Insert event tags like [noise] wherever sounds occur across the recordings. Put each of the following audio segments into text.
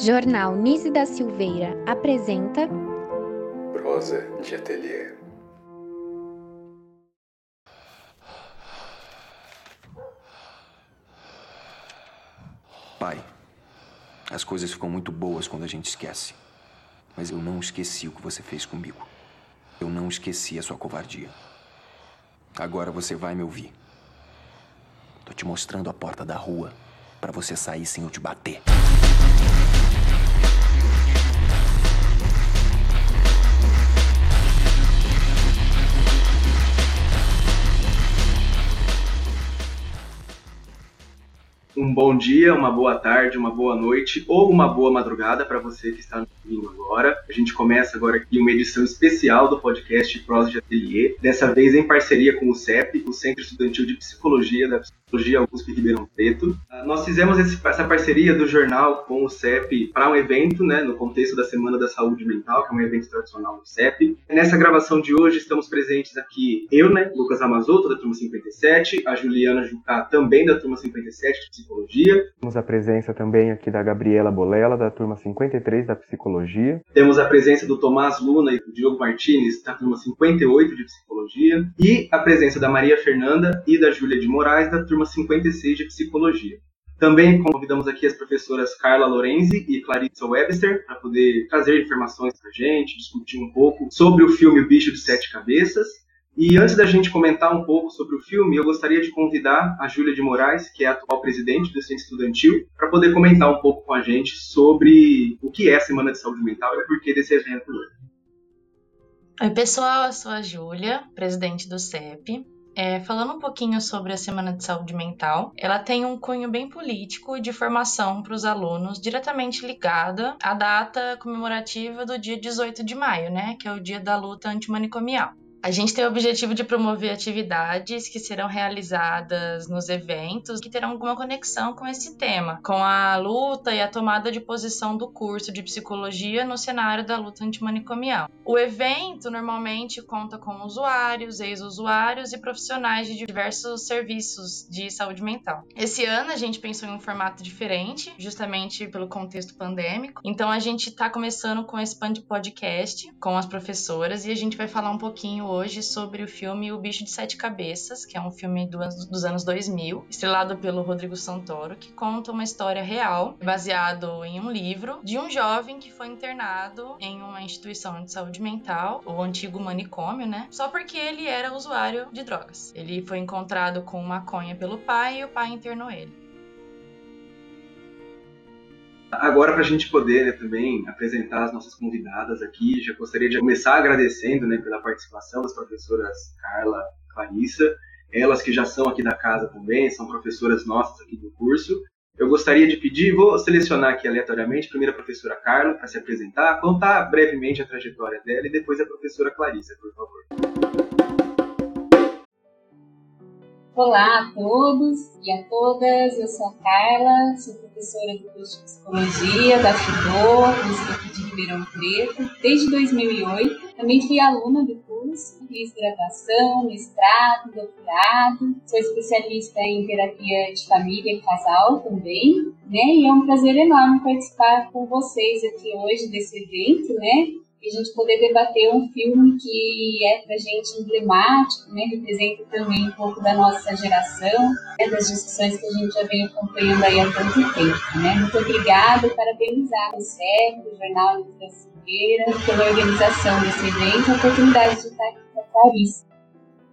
Jornal Nise da Silveira apresenta Prosa de Ateliê. Pai, as coisas ficam muito boas quando a gente esquece. Mas eu não esqueci o que você fez comigo. Eu não esqueci a sua covardia. Agora você vai me ouvir. Tô te mostrando a porta da rua para você sair sem eu te bater. Um bom dia, uma boa tarde, uma boa noite ou uma boa madrugada para você que está ouvindo agora. A gente começa agora aqui uma edição especial do podcast Prosa de Ateliê, dessa vez em parceria com o CEP, o Centro Estudantil de Psicologia da Psicologia Augusto Ribeirão Preto. Ah, nós fizemos essa parceria do jornal com o CEP para um evento, né, no contexto da Semana da Saúde Mental, que é um evento tradicional do CEP. Nessa gravação de hoje estamos presentes aqui eu, né, Lucas Amazoto, da turma 57, a Juliana Jucá, também da turma 57 de Psicologia. Temos a presença também aqui da Gabriela Bolela, da turma 53 da Psicologia. Temos a presença do Tomás Luna e do Diogo Martinez, da turma 58 de Psicologia. E a presença da Maria Fernanda e da Júlia de Moraes, da turma 56 de Psicologia. Também convidamos aqui as professoras Carla Lorenzi e Clarissa Webster para poder trazer informações para a gente, discutir um pouco sobre o filme O Bicho de Sete Cabeças. E antes da gente comentar um pouco sobre o filme, eu gostaria de convidar a Júlia de Moraes, que é a atual presidente do Centro Estudantil, para poder comentar um pouco com a gente sobre o que é a Semana de Saúde Mental e o porquê desse evento hoje. Oi, pessoal, eu sou a Júlia, presidente do CEP. É, falando um pouquinho sobre a Semana de Saúde Mental, ela tem um cunho bem político e de formação para os alunos, diretamente ligada à data comemorativa do dia 18 de maio, né, que é o dia da luta antimanicomial. A gente tem o objetivo de promover atividades que serão realizadas nos eventos que terão alguma conexão com esse tema, com a luta e a tomada de posição do curso de psicologia no cenário da luta antimanicomial. O evento normalmente conta com usuários, ex-usuários e profissionais de diversos serviços de saúde mental. Esse ano a gente pensou em um formato diferente, justamente pelo contexto pandêmico. Então a gente está começando com esse podcast com as professoras e a gente vai falar um pouquinho hoje sobre o filme O Bicho de Sete Cabeças, que é um filme do, dos anos 2000, estrelado pelo Rodrigo Santoro, que conta uma história real, baseado em um livro, de um jovem que foi internado em uma instituição de saúde mental, o antigo manicômio, né? Só porque ele era usuário de drogas. Ele foi encontrado com maconha pelo pai e o pai internou ele. Agora, para a gente poder né, também apresentar as nossas convidadas aqui, já gostaria de começar agradecendo né, pela participação das professoras Carla e Clarissa, elas que já são aqui da casa também, são professoras nossas aqui do curso. Eu gostaria de pedir, vou selecionar aqui aleatoriamente, primeiro a professora Carla para se apresentar, contar brevemente a trajetória dela e depois a professora Clarissa, por favor. Olá a todos e a todas, eu sou a Carla, sou professora do curso de Psicologia da FIDO, Instituto de Ribeirão Preto, desde 2008. Também fui aluna do curso, fiz graduação, mestrado, doutorado, sou especialista em terapia de família e casal também, né? E é um prazer enorme participar com vocês aqui hoje desse evento, né? E a gente poder debater um filme que é para gente emblemático, né, representa também um pouco da nossa geração, né, das discussões que a gente já vem acompanhando aí há tanto tempo. Né. Muito obrigada, parabenizar o CEP, o Jornal da Silveira, pela organização desse evento, a oportunidade de estar aqui com a Clarice.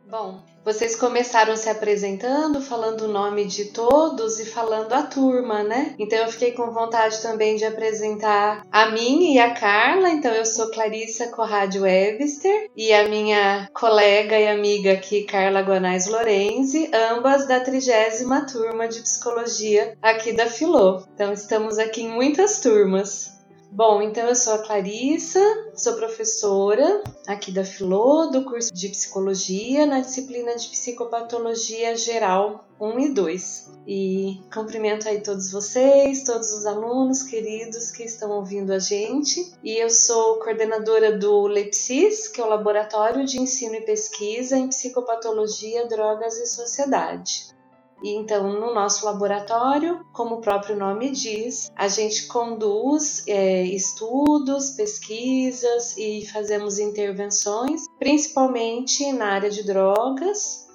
Bom, vocês começaram se apresentando, falando o nome de todos e falando a turma, né? Então eu fiquei com vontade também de apresentar a mim e a Carla. Então eu sou Clarissa Corrade Webster e a minha colega e amiga aqui, Carla Guanais Lorenzi, ambas da trigésima turma de psicologia aqui da Filô. Então estamos aqui em muitas turmas. Bom, então eu sou a Clarissa, sou professora aqui da Filô, do curso de Psicologia, na disciplina de Psicopatologia Geral 1 e 2. E cumprimento aí todos vocês, todos os alunos queridos que estão ouvindo a gente. E eu sou coordenadora do LEPSIS, que é o Laboratório de Ensino e Pesquisa em Psicopatologia, Drogas e Sociedade. E então, no nosso laboratório, como o próprio nome diz, a gente conduz é, estudos, pesquisas e fazemos intervenções, principalmente na área de drogas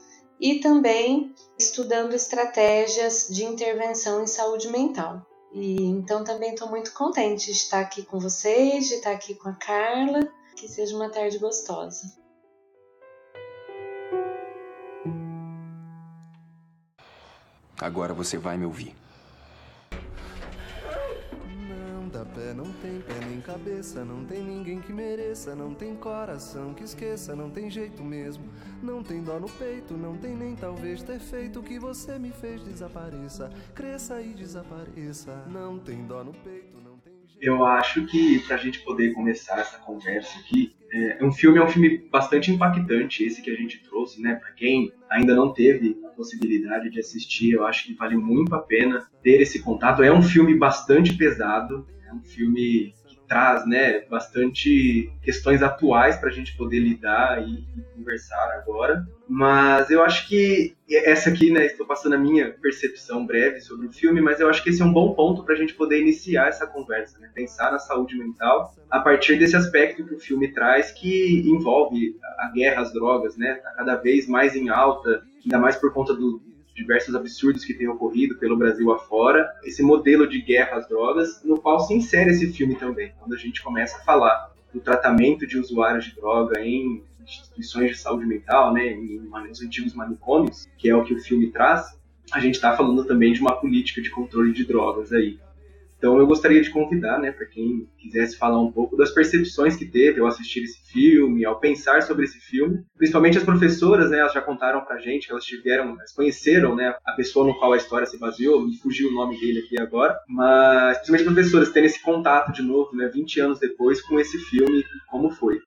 e também estudando estratégias de intervenção em saúde mental. E então também estou muito contente de estar aqui com vocês, de estar aqui com a Carla. Que seja uma tarde gostosa. Agora você vai me ouvir. Não dá pé, não tem pé nem cabeça, não tem ninguém que mereça, não tem coração que esqueça, não tem jeito mesmo, não tem dó no peito, não tem nem talvez ter feito o que você me fez desapareça, cresça e desapareça, não tem dó no peito, não tem jeito. Eu acho que pra gente poder começar essa conversa aqui, é, um filme é um filme bastante impactante, esse que a gente trouxe, né? Para quem ainda não teve a possibilidade de assistir, eu acho que vale muito a pena ter esse contato. É um filme bastante pesado, é um filme traz né, bastante questões atuais para a gente poder lidar e, conversar agora. Mas eu acho que essa aqui, né, estou passando a minha percepção breve sobre o filme, mas eu acho que esse é um bom ponto para a gente poder iniciar essa conversa, né, pensar na saúde mental a partir desse aspecto que o filme traz, que envolve a guerra às drogas, né, tá cada vez mais em alta, ainda mais por conta do, diversos absurdos que têm ocorrido pelo Brasil afora, esse modelo de guerra às drogas, no qual se insere esse filme também, quando a gente começa a falar do tratamento de usuários de droga em instituições de saúde mental, né, em, nos antigos manicômios, que é o que o filme traz, a gente está falando também de uma política de controle de drogas aí. Então eu gostaria de convidar, né, para quem quisesse falar um pouco das percepções que teve ao assistir esse filme, ao pensar sobre esse filme. Principalmente as professoras, né, elas já contaram pra gente que elas tiveram, elas conheceram, né, a pessoa no qual a história se baseou, me fugiu o nome dele aqui agora, mas principalmente professoras tendo esse contato de novo, né, 20 anos depois com esse filme, como foi.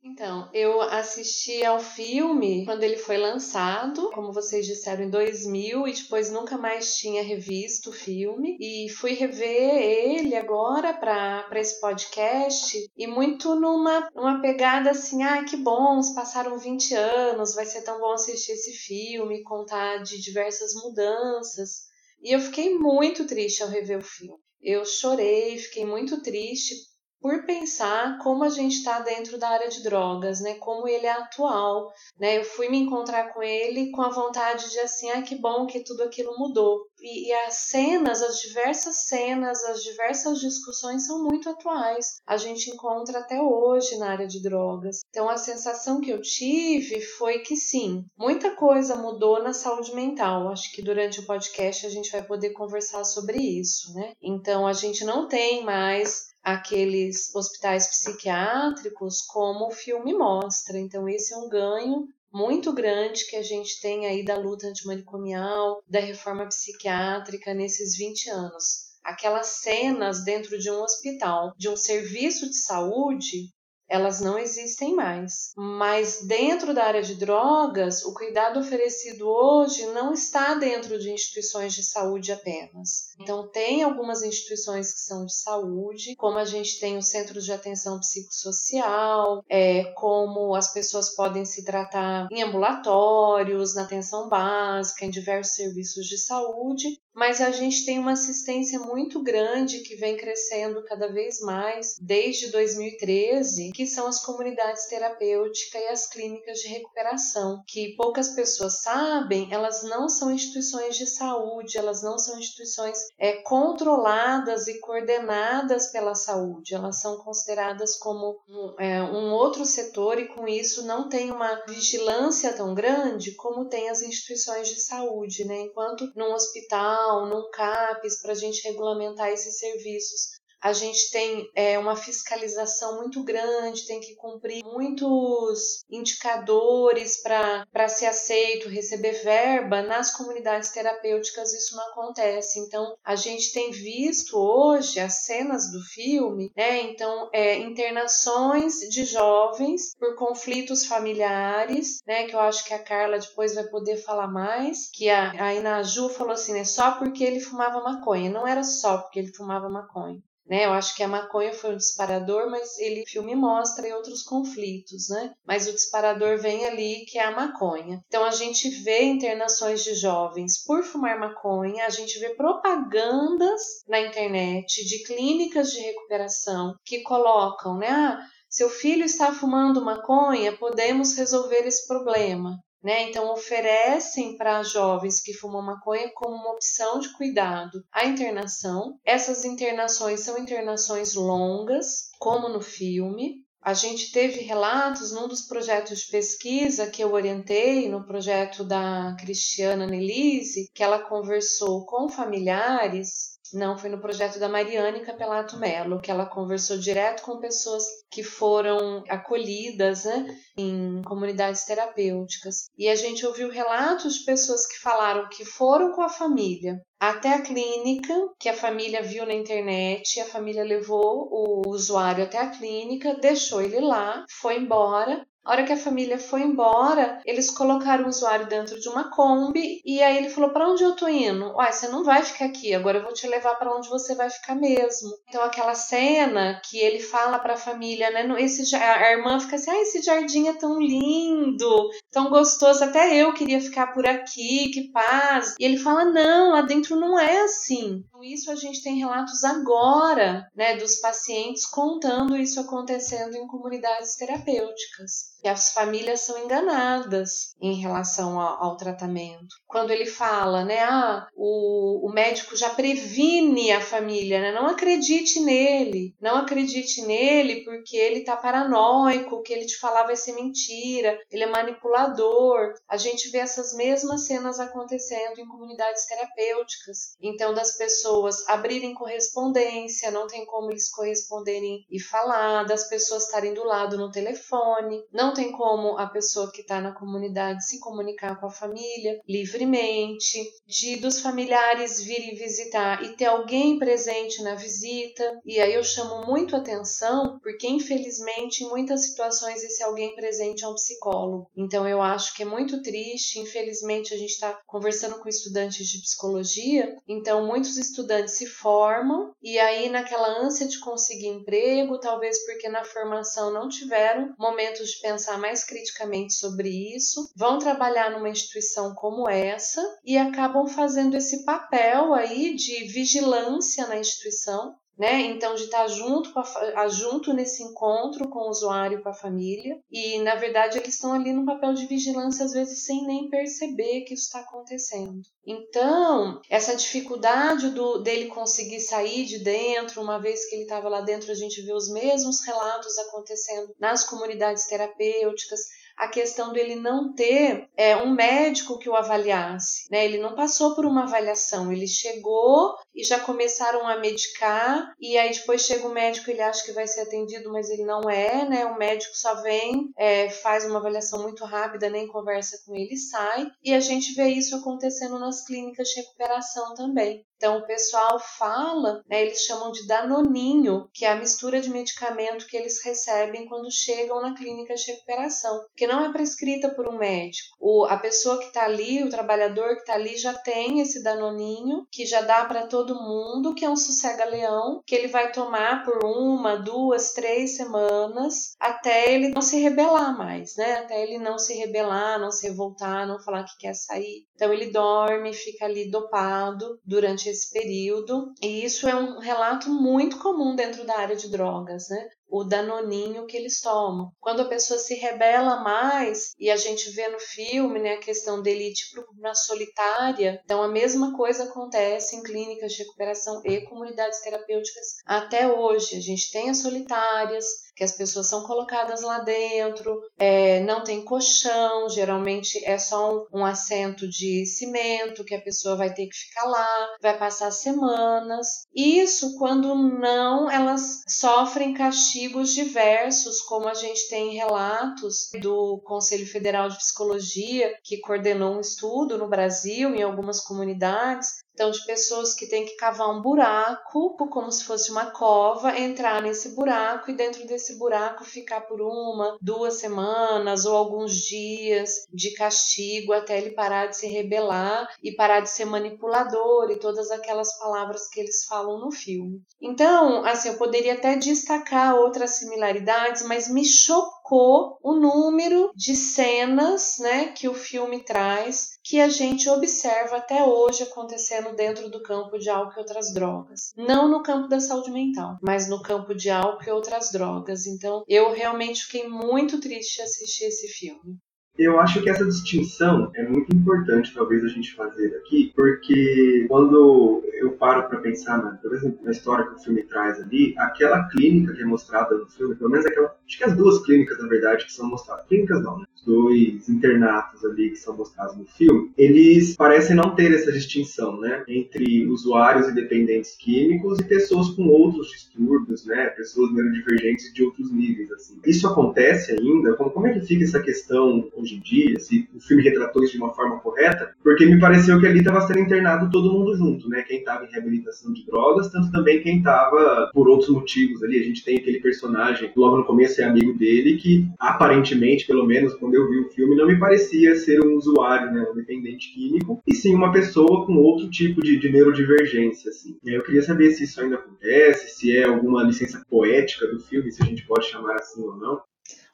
Então, eu assisti ao filme quando ele foi lançado, como vocês disseram, em 2000, e depois nunca mais tinha revisto o filme. E fui rever ele agora para esse podcast, e muito numa uma pegada assim: ah, que bom, passaram 20 anos, vai ser tão bom assistir esse filme, contar de diversas mudanças. E eu fiquei muito triste ao rever o filme. Eu chorei, fiquei muito triste por pensar como a gente está dentro da área de drogas, né? Como ele é atual, né? Eu fui me encontrar com ele com a vontade de assim, ah, que bom que tudo aquilo mudou. E, e as cenas, as diversas cenas, as diversas discussões são muito atuais. A gente encontra até hoje na área de drogas. Então a sensação que eu tive foi que sim, muita coisa mudou na saúde mental. Acho que durante o podcast a gente vai poder conversar sobre isso, né? Então a gente não tem mais aqueles hospitais psiquiátricos como o filme mostra. Então, esse é um ganho muito grande que a gente tem aí da luta antimanicomial, da reforma psiquiátrica nesses 20 anos. Aquelas cenas dentro de um hospital, de um serviço de saúde, elas não existem mais. Mas dentro da área de drogas, o cuidado oferecido hoje não está dentro de instituições de saúde apenas. Então, tem algumas instituições que são de saúde, como a gente tem os centros de atenção psicossocial, é, como as pessoas podem se tratar em ambulatórios, na atenção básica, em diversos serviços de saúde, mas a gente tem uma assistência muito grande que vem crescendo cada vez mais desde 2013, que são as comunidades terapêuticas e as clínicas de recuperação, que poucas pessoas sabem, elas não são instituições de saúde, elas não são instituições é, controladas e coordenadas pela saúde, elas são consideradas como um, é, um outro setor e com isso não tem uma vigilância tão grande como tem as instituições de saúde, né? Enquanto num hospital num CAPES, para a gente regulamentar esses serviços a gente tem é, uma fiscalização muito grande, tem que cumprir muitos indicadores para ser aceito, receber verba. Nas comunidades terapêuticas isso não acontece. Então, a gente tem visto hoje as cenas do filme, né? Então, é, internações de jovens por conflitos familiares, né? Que eu acho que a Carla depois vai poder falar mais. Que a, a Inaju falou assim, né? Só porque ele fumava maconha. Não era só porque ele fumava maconha né? Eu acho que a maconha foi um disparador, mas ele o filme mostra outros conflitos, né? Mas o disparador vem ali que é a maconha. Então a gente vê internações de jovens por fumar maconha, a gente vê propagandas na internet de clínicas de recuperação que colocam, né? Ah, seu filho está fumando maconha, podemos resolver esse problema. Né? Então, oferecem para jovens que fumam maconha como uma opção de cuidado a internação. Essas internações são internações longas, como no filme. A gente teve relatos num dos projetos de pesquisa que eu orientei, no projeto da Cristiana Nelise, que ela conversou com familiares não, foi no projeto da Mariane Capelato Mello, que ela conversou direto com pessoas que foram acolhidas né, em comunidades terapêuticas. E a gente ouviu relatos de pessoas que falaram que foram com a família até a clínica, que a família viu na internet, a família levou o usuário até a clínica, deixou ele lá, foi embora, a hora que a família foi embora, eles colocaram o usuário dentro de uma Kombi e aí ele falou: "Para onde eu tô indo? Uai, você não vai ficar aqui, agora eu vou te levar para onde você vai ficar mesmo". Então aquela cena que ele fala para a família, né, esse a irmã fica assim: "Ah, esse jardim é tão lindo, tão gostoso, até eu queria ficar por aqui, que paz". E ele fala: "Não, lá dentro não é assim". Isso a gente tem relatos agora, né, dos pacientes contando isso acontecendo em comunidades terapêuticas que as famílias são enganadas em relação ao, ao, tratamento. Quando ele fala, né, ah, o, o médico já previne a família, né, não acredite nele, não acredite nele porque ele tá paranoico, o que ele te falar vai ser mentira, ele é manipulador. A gente vê essas mesmas cenas acontecendo em comunidades terapêuticas. Então, das pessoas abrirem correspondência, não tem como eles corresponderem e falar, das pessoas estarem do lado no telefone, não não tem como a pessoa que está na comunidade se comunicar com a família livremente, de dos familiares virem visitar e ter alguém presente na visita. E aí eu chamo muito atenção, porque infelizmente em muitas situações esse alguém presente é um psicólogo. Então eu acho que é muito triste, infelizmente a gente está conversando com estudantes de psicologia, então muitos estudantes se formam e aí naquela ânsia de conseguir emprego, talvez porque na formação não tiveram momentos de pensar mais criticamente sobre isso, vão trabalhar numa instituição como essa e acabam fazendo esse papel aí de vigilância na instituição, né? Então, de estar junto, a, junto nesse encontro com o usuário, com a família, e na verdade eles estão ali no papel de vigilância, às vezes sem nem perceber que isso está acontecendo. Então, essa dificuldade do, dele conseguir sair de dentro, uma vez que ele estava lá dentro, a gente viu os mesmos relatos acontecendo nas comunidades terapêuticas, a questão dele não ter é, um médico que o avaliasse, né? Ele não passou por uma avaliação, ele chegou e já começaram a medicar e aí depois chega o médico, ele acha que vai ser atendido, mas ele não é, né? O médico só vem, é, faz uma avaliação muito rápida, nem conversa com ele, sai e a gente vê isso acontecendo nas clínicas de recuperação também. Então, o pessoal fala, né, eles chamam de danoninho, que é a mistura de medicamento que eles recebem quando chegam na clínica de recuperação, que não é prescrita por um médico. O, a pessoa que está ali, o trabalhador que está ali, já tem esse danoninho, que já dá para todo mundo, que é um sossega-leão, que ele vai tomar por uma, duas, três semanas, até ele não se rebelar mais, né? Até ele não se rebelar, não se revoltar, não falar que quer sair. Então, ele dorme, fica ali dopado durante esse período, e isso é um relato muito comum dentro da área de drogas, né? O danoninho que eles tomam. Quando a pessoa se rebela mais, e a gente vê no filme né, a questão dele ir tipo, na solitária, então a mesma coisa acontece em clínicas de recuperação e comunidades terapêuticas até hoje. A gente tem as solitárias, que as pessoas são colocadas lá dentro, é, não tem colchão, geralmente é só um, um, assento de cimento que a pessoa vai ter que ficar lá, vai passar semanas. Isso quando não elas sofrem castigos diversos, como a gente tem relatos do Conselho Federal de Psicologia, que coordenou um estudo no Brasil, em algumas comunidades, Então, de pessoas que têm que cavar um buraco, como se fosse uma cova, entrar nesse buraco e dentro desse buraco ficar por uma, duas semanas ou alguns dias de castigo até ele parar de se rebelar e parar de ser manipulador e todas aquelas palavras que eles falam no filme. Então, assim, eu poderia até destacar outras similaridades, mas me chocou o número de cenas, né, que o filme traz que a gente observa até hoje acontecendo dentro do campo de álcool e outras drogas. Não no campo da saúde mental, mas no campo de álcool e outras drogas. Então, eu realmente fiquei muito triste de assistir esse filme. Eu acho que essa distinção é muito importante, talvez, a gente fazer aqui, porque quando eu paro para pensar, na, por exemplo, na história que o filme traz ali, aquela clínica que é mostrada no filme, pelo menos aquela, acho que as duas clínicas, na verdade, que são mostradas, clínicas não, né? Os dois internatos ali que são mostrados no filme, eles parecem não ter essa distinção, né? Entre usuários e dependentes químicos e pessoas com outros distúrbios, né? Pessoas neurodivergentes de outros níveis, assim. Isso acontece ainda? Como, como é que fica essa questão hoje em dia, se o filme retratou isso de uma forma correta, porque me pareceu que ali estava sendo internado todo mundo junto, né? Quem estava em reabilitação de drogas, tanto também quem estava por outros motivos ali. A gente tem aquele personagem, logo no começo é amigo dele, que aparentemente, pelo menos quando eu vi o filme, não me parecia ser um usuário, né? Um dependente químico, e sim uma pessoa com outro tipo de, de neurodivergência, assim. E aí eu queria saber se isso ainda acontece, se é alguma licença poética do filme, se a gente pode chamar assim ou não.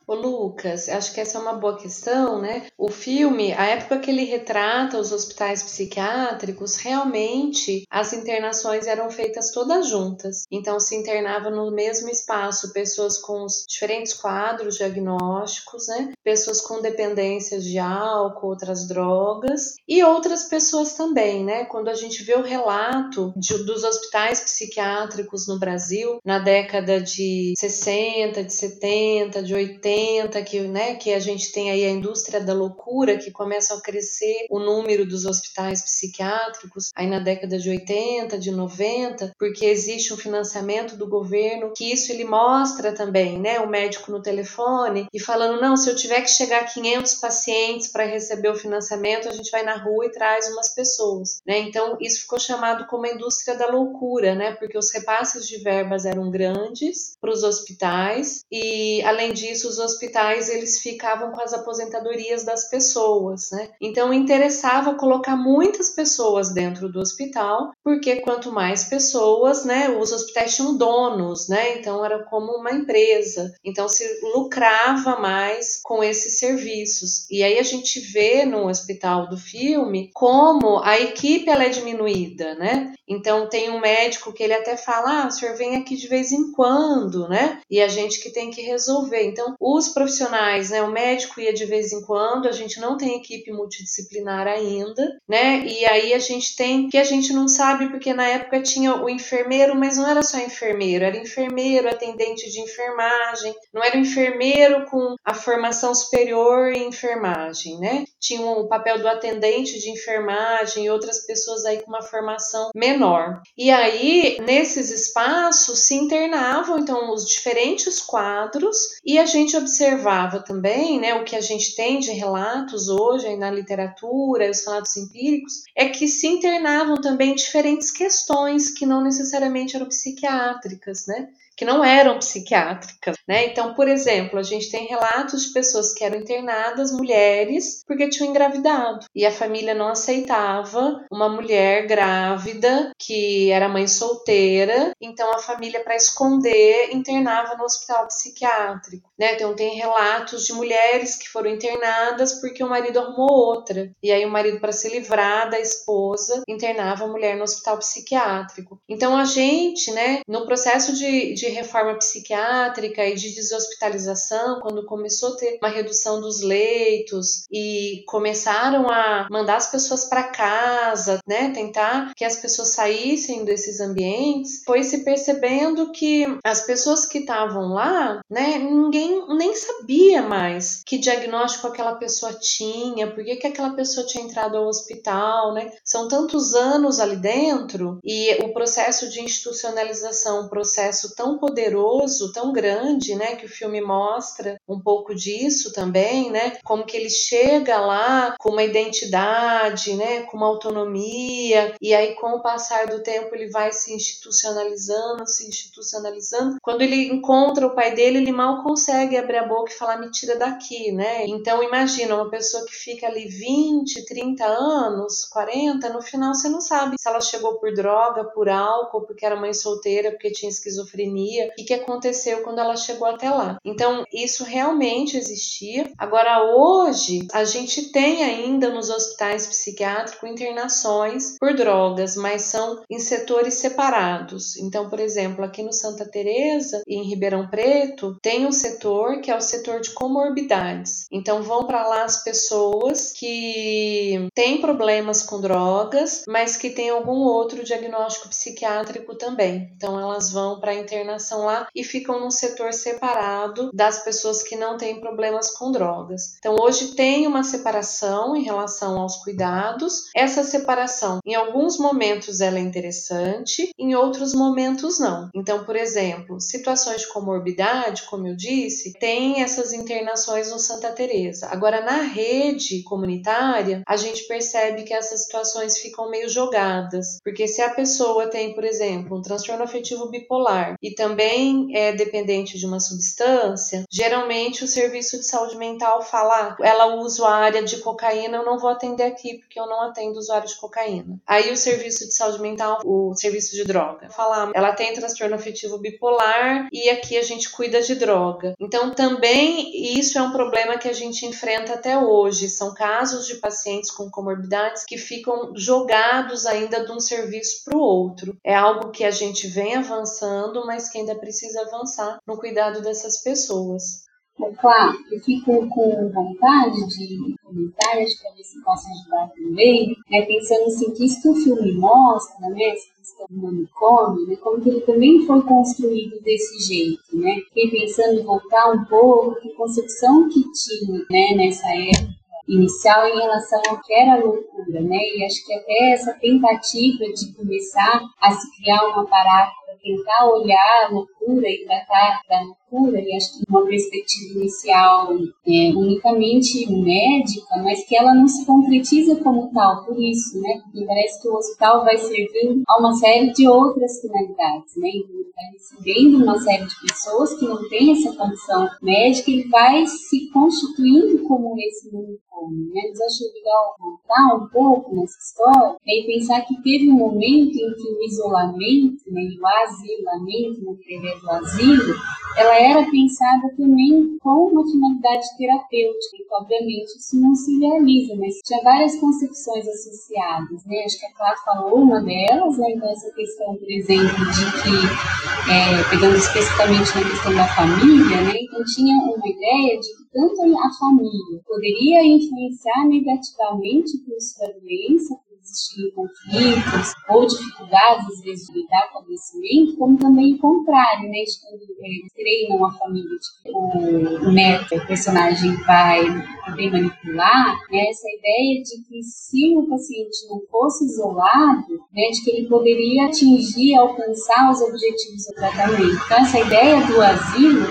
Ô Lucas, acho que essa é uma boa questão, né? O filme, a época que ele retrata os hospitais psiquiátricos, realmente as internações eram feitas todas juntas. Então se internava no mesmo espaço pessoas com os diferentes quadros diagnósticos, né? Pessoas com dependências de álcool, outras drogas e outras pessoas também, né? Quando a gente vê o relato de, dos hospitais psiquiátricos no Brasil na década de 60, de 70, de 80 que, né, que a gente tem aí a indústria da loucura, que começa a crescer o número dos hospitais psiquiátricos, aí na década de 80, de 90, porque existe um financiamento do governo, que isso ele mostra também, né, o médico no telefone e falando, não, se eu tiver que chegar a 500 pacientes para receber o financiamento, a gente vai na rua e traz umas pessoas, né, então isso ficou chamado como a indústria da loucura, né, porque os repasses de verbas eram grandes para os hospitais e, além disso, os hospitais eles ficavam com as aposentadorias das pessoas, né? Então interessava colocar muitas pessoas dentro do hospital, porque quanto mais pessoas, né, os hospitais tinham donos, né? Então era como uma empresa. Então se lucrava mais com esses serviços. E aí a gente vê no hospital do filme como a equipe ela é diminuída, né? Então tem um médico que ele até fala: "Ah, o senhor vem aqui de vez em quando, né? E a gente que tem que resolver". Então os profissionais, né? O médico ia de vez em quando, a gente não tem equipe multidisciplinar ainda, né? E aí a gente tem que a gente não sabe porque na época tinha o enfermeiro, mas não era só enfermeiro, era enfermeiro, atendente de enfermagem, não era enfermeiro com a formação superior em enfermagem, né? Tinha o papel do atendente de enfermagem e outras pessoas aí com uma formação menor. E aí, nesses espaços se internavam então os diferentes quadros e a gente observava também, né, o que a gente tem de relatos hoje na literatura, os relatos empíricos, é que se internavam também diferentes questões que não necessariamente eram psiquiátricas, né? Que não eram psiquiátricas, né? Então, por exemplo, a gente tem relatos de pessoas que eram internadas, mulheres, porque tinham engravidado e a família não aceitava uma mulher grávida que era mãe solteira, então a família para esconder internava no hospital psiquiátrico, né? Então tem relatos de mulheres que foram internadas porque o marido arrumou outra e aí o marido para se livrar da esposa internava a mulher no hospital psiquiátrico. Então a gente, né, no processo de, de de reforma psiquiátrica e de deshospitalização, quando começou a ter uma redução dos leitos e começaram a mandar as pessoas para casa, né, tentar que as pessoas saíssem desses ambientes, foi se percebendo que as pessoas que estavam lá, né, ninguém nem sabia mais que diagnóstico aquela pessoa tinha, por que, que aquela pessoa tinha entrado ao hospital, né? São tantos anos ali dentro e o processo de institucionalização, um processo tão poderoso, tão grande, né? Que o filme mostra um pouco disso também, né? Como que ele chega lá com uma identidade, né? Com uma autonomia, e aí com o passar do tempo ele vai se institucionalizando, se institucionalizando. Quando ele encontra o pai dele, ele mal consegue abrir a boca e falar: me tira daqui, né? Então imagina uma pessoa que fica ali 20, 30 anos, 40, no final você não sabe se ela chegou por droga, por álcool, porque era mãe solteira, porque tinha esquizofrenia, o que aconteceu quando ela chegou até lá. Então isso realmente existia. Agora hoje a gente tem ainda nos hospitais psiquiátricos internações por drogas, mas são em setores separados. Então, por exemplo, aqui no Santa Teresa e em Ribeirão Preto, tem um setor que é o setor de comorbidades. Então vão para lá as pessoas que têm problemas com drogas, mas que têm algum outro diagnóstico psiquiátrico também. Então elas vão para a internação lá e ficam num setor separado das pessoas que não têm problemas com drogas. Então hoje tem uma separação em relação aos cuidados. Essa separação, em alguns momentos ela é interessante, em outros momentos não. Então, por exemplo, situações de comorbidade, como eu disse, tem essas internações no Santa Teresa. Agora na rede comunitária, a gente percebe que essas situações ficam meio jogadas, porque se a pessoa tem, por exemplo, um transtorno afetivo bipolar e também é dependente de uma substância, geralmente o serviço de saúde mental fala: ah, ela usa a área de cocaína, eu não vou atender aqui porque eu não atendo usuário de cocaína. Aí o serviço de saúde mental, o serviço de droga, fala: ah, ela tem transtorno afetivo bipolar e aqui a gente cuida de droga. Então também isso é um problema que a gente enfrenta até hoje. São casos de pacientes com comorbidades que ficam jogados ainda de um serviço para o outro. É algo que a gente vem avançando, mas que ainda precisa avançar no cuidado dessas pessoas. É claro, eu fico com vontade de comentar, acho que talvez possa ajudar também, né, pensando assim, que isso que o filme mostra, né, essa questão do manicômio, né, como que ele também foi construído desse jeito, né, fiquei pensando em voltar um pouco, que concepção que tinha, né, nessa época, inicial em relação ao que era loucura, né? E acho que até essa tentativa de começar a se criar um aparato para tentar olhar a loucura e tratar da loucura, e acho que uma perspectiva inicial é, unicamente médica, mas que ela não se concretiza como tal, por isso, né? Porque parece que o hospital vai servindo a uma série de outras finalidades, né? Então, ele vai recebendo uma série de pessoas que não têm essa condição médica, ele vai se constituindo como esse mundo né? Mas acho legal voltar um pouco nessa história é e pensar que teve um momento em que o isolamento, né, o asilamento, na ideia do asilo, ela era pensada também com uma finalidade terapêutica. E, obviamente, isso não se realiza, mas tinha várias concepções associadas. Né? Acho que a Clara falou uma delas, né? então essa questão, por exemplo, de que, é, pegando especificamente na questão da família, né? então tinha uma ideia de que tanto a família poderia influenciar negativamente o curso da doença, existirem conflitos ou dificuldades, às vezes, de lidar com o adoecimento, como também o contrário, né? De quando eles treinam a família, tipo, o neto, o personagem vai poder manipular, né? essa ideia de que se o paciente não fosse isolado, né? de que ele poderia atingir, alcançar os objetivos do tratamento. Então, essa ideia do asilo,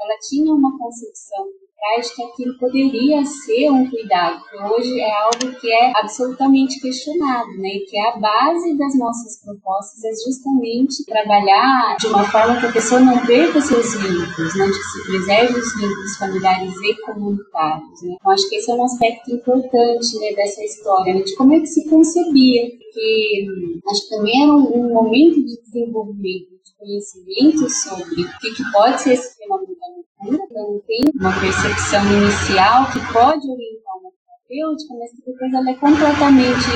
ela tinha uma concepção atrás que aquilo poderia ser um cuidado, que hoje é algo que é absolutamente questionado, né? E que é a base das nossas propostas é justamente trabalhar de uma forma que a pessoa não perca seus vínculos, né? Que se preserve os vínculos familiares e comunitários, né? Então, acho que esse é um aspecto importante, né, dessa história, né? de como é que se concebia, porque acho que também era um, um momento de desenvolvimento de conhecimento sobre o que, que pode ser esse fenômeno então tem uma percepção inicial que pode orientar uma terapêutica, mas que depois ela é completamente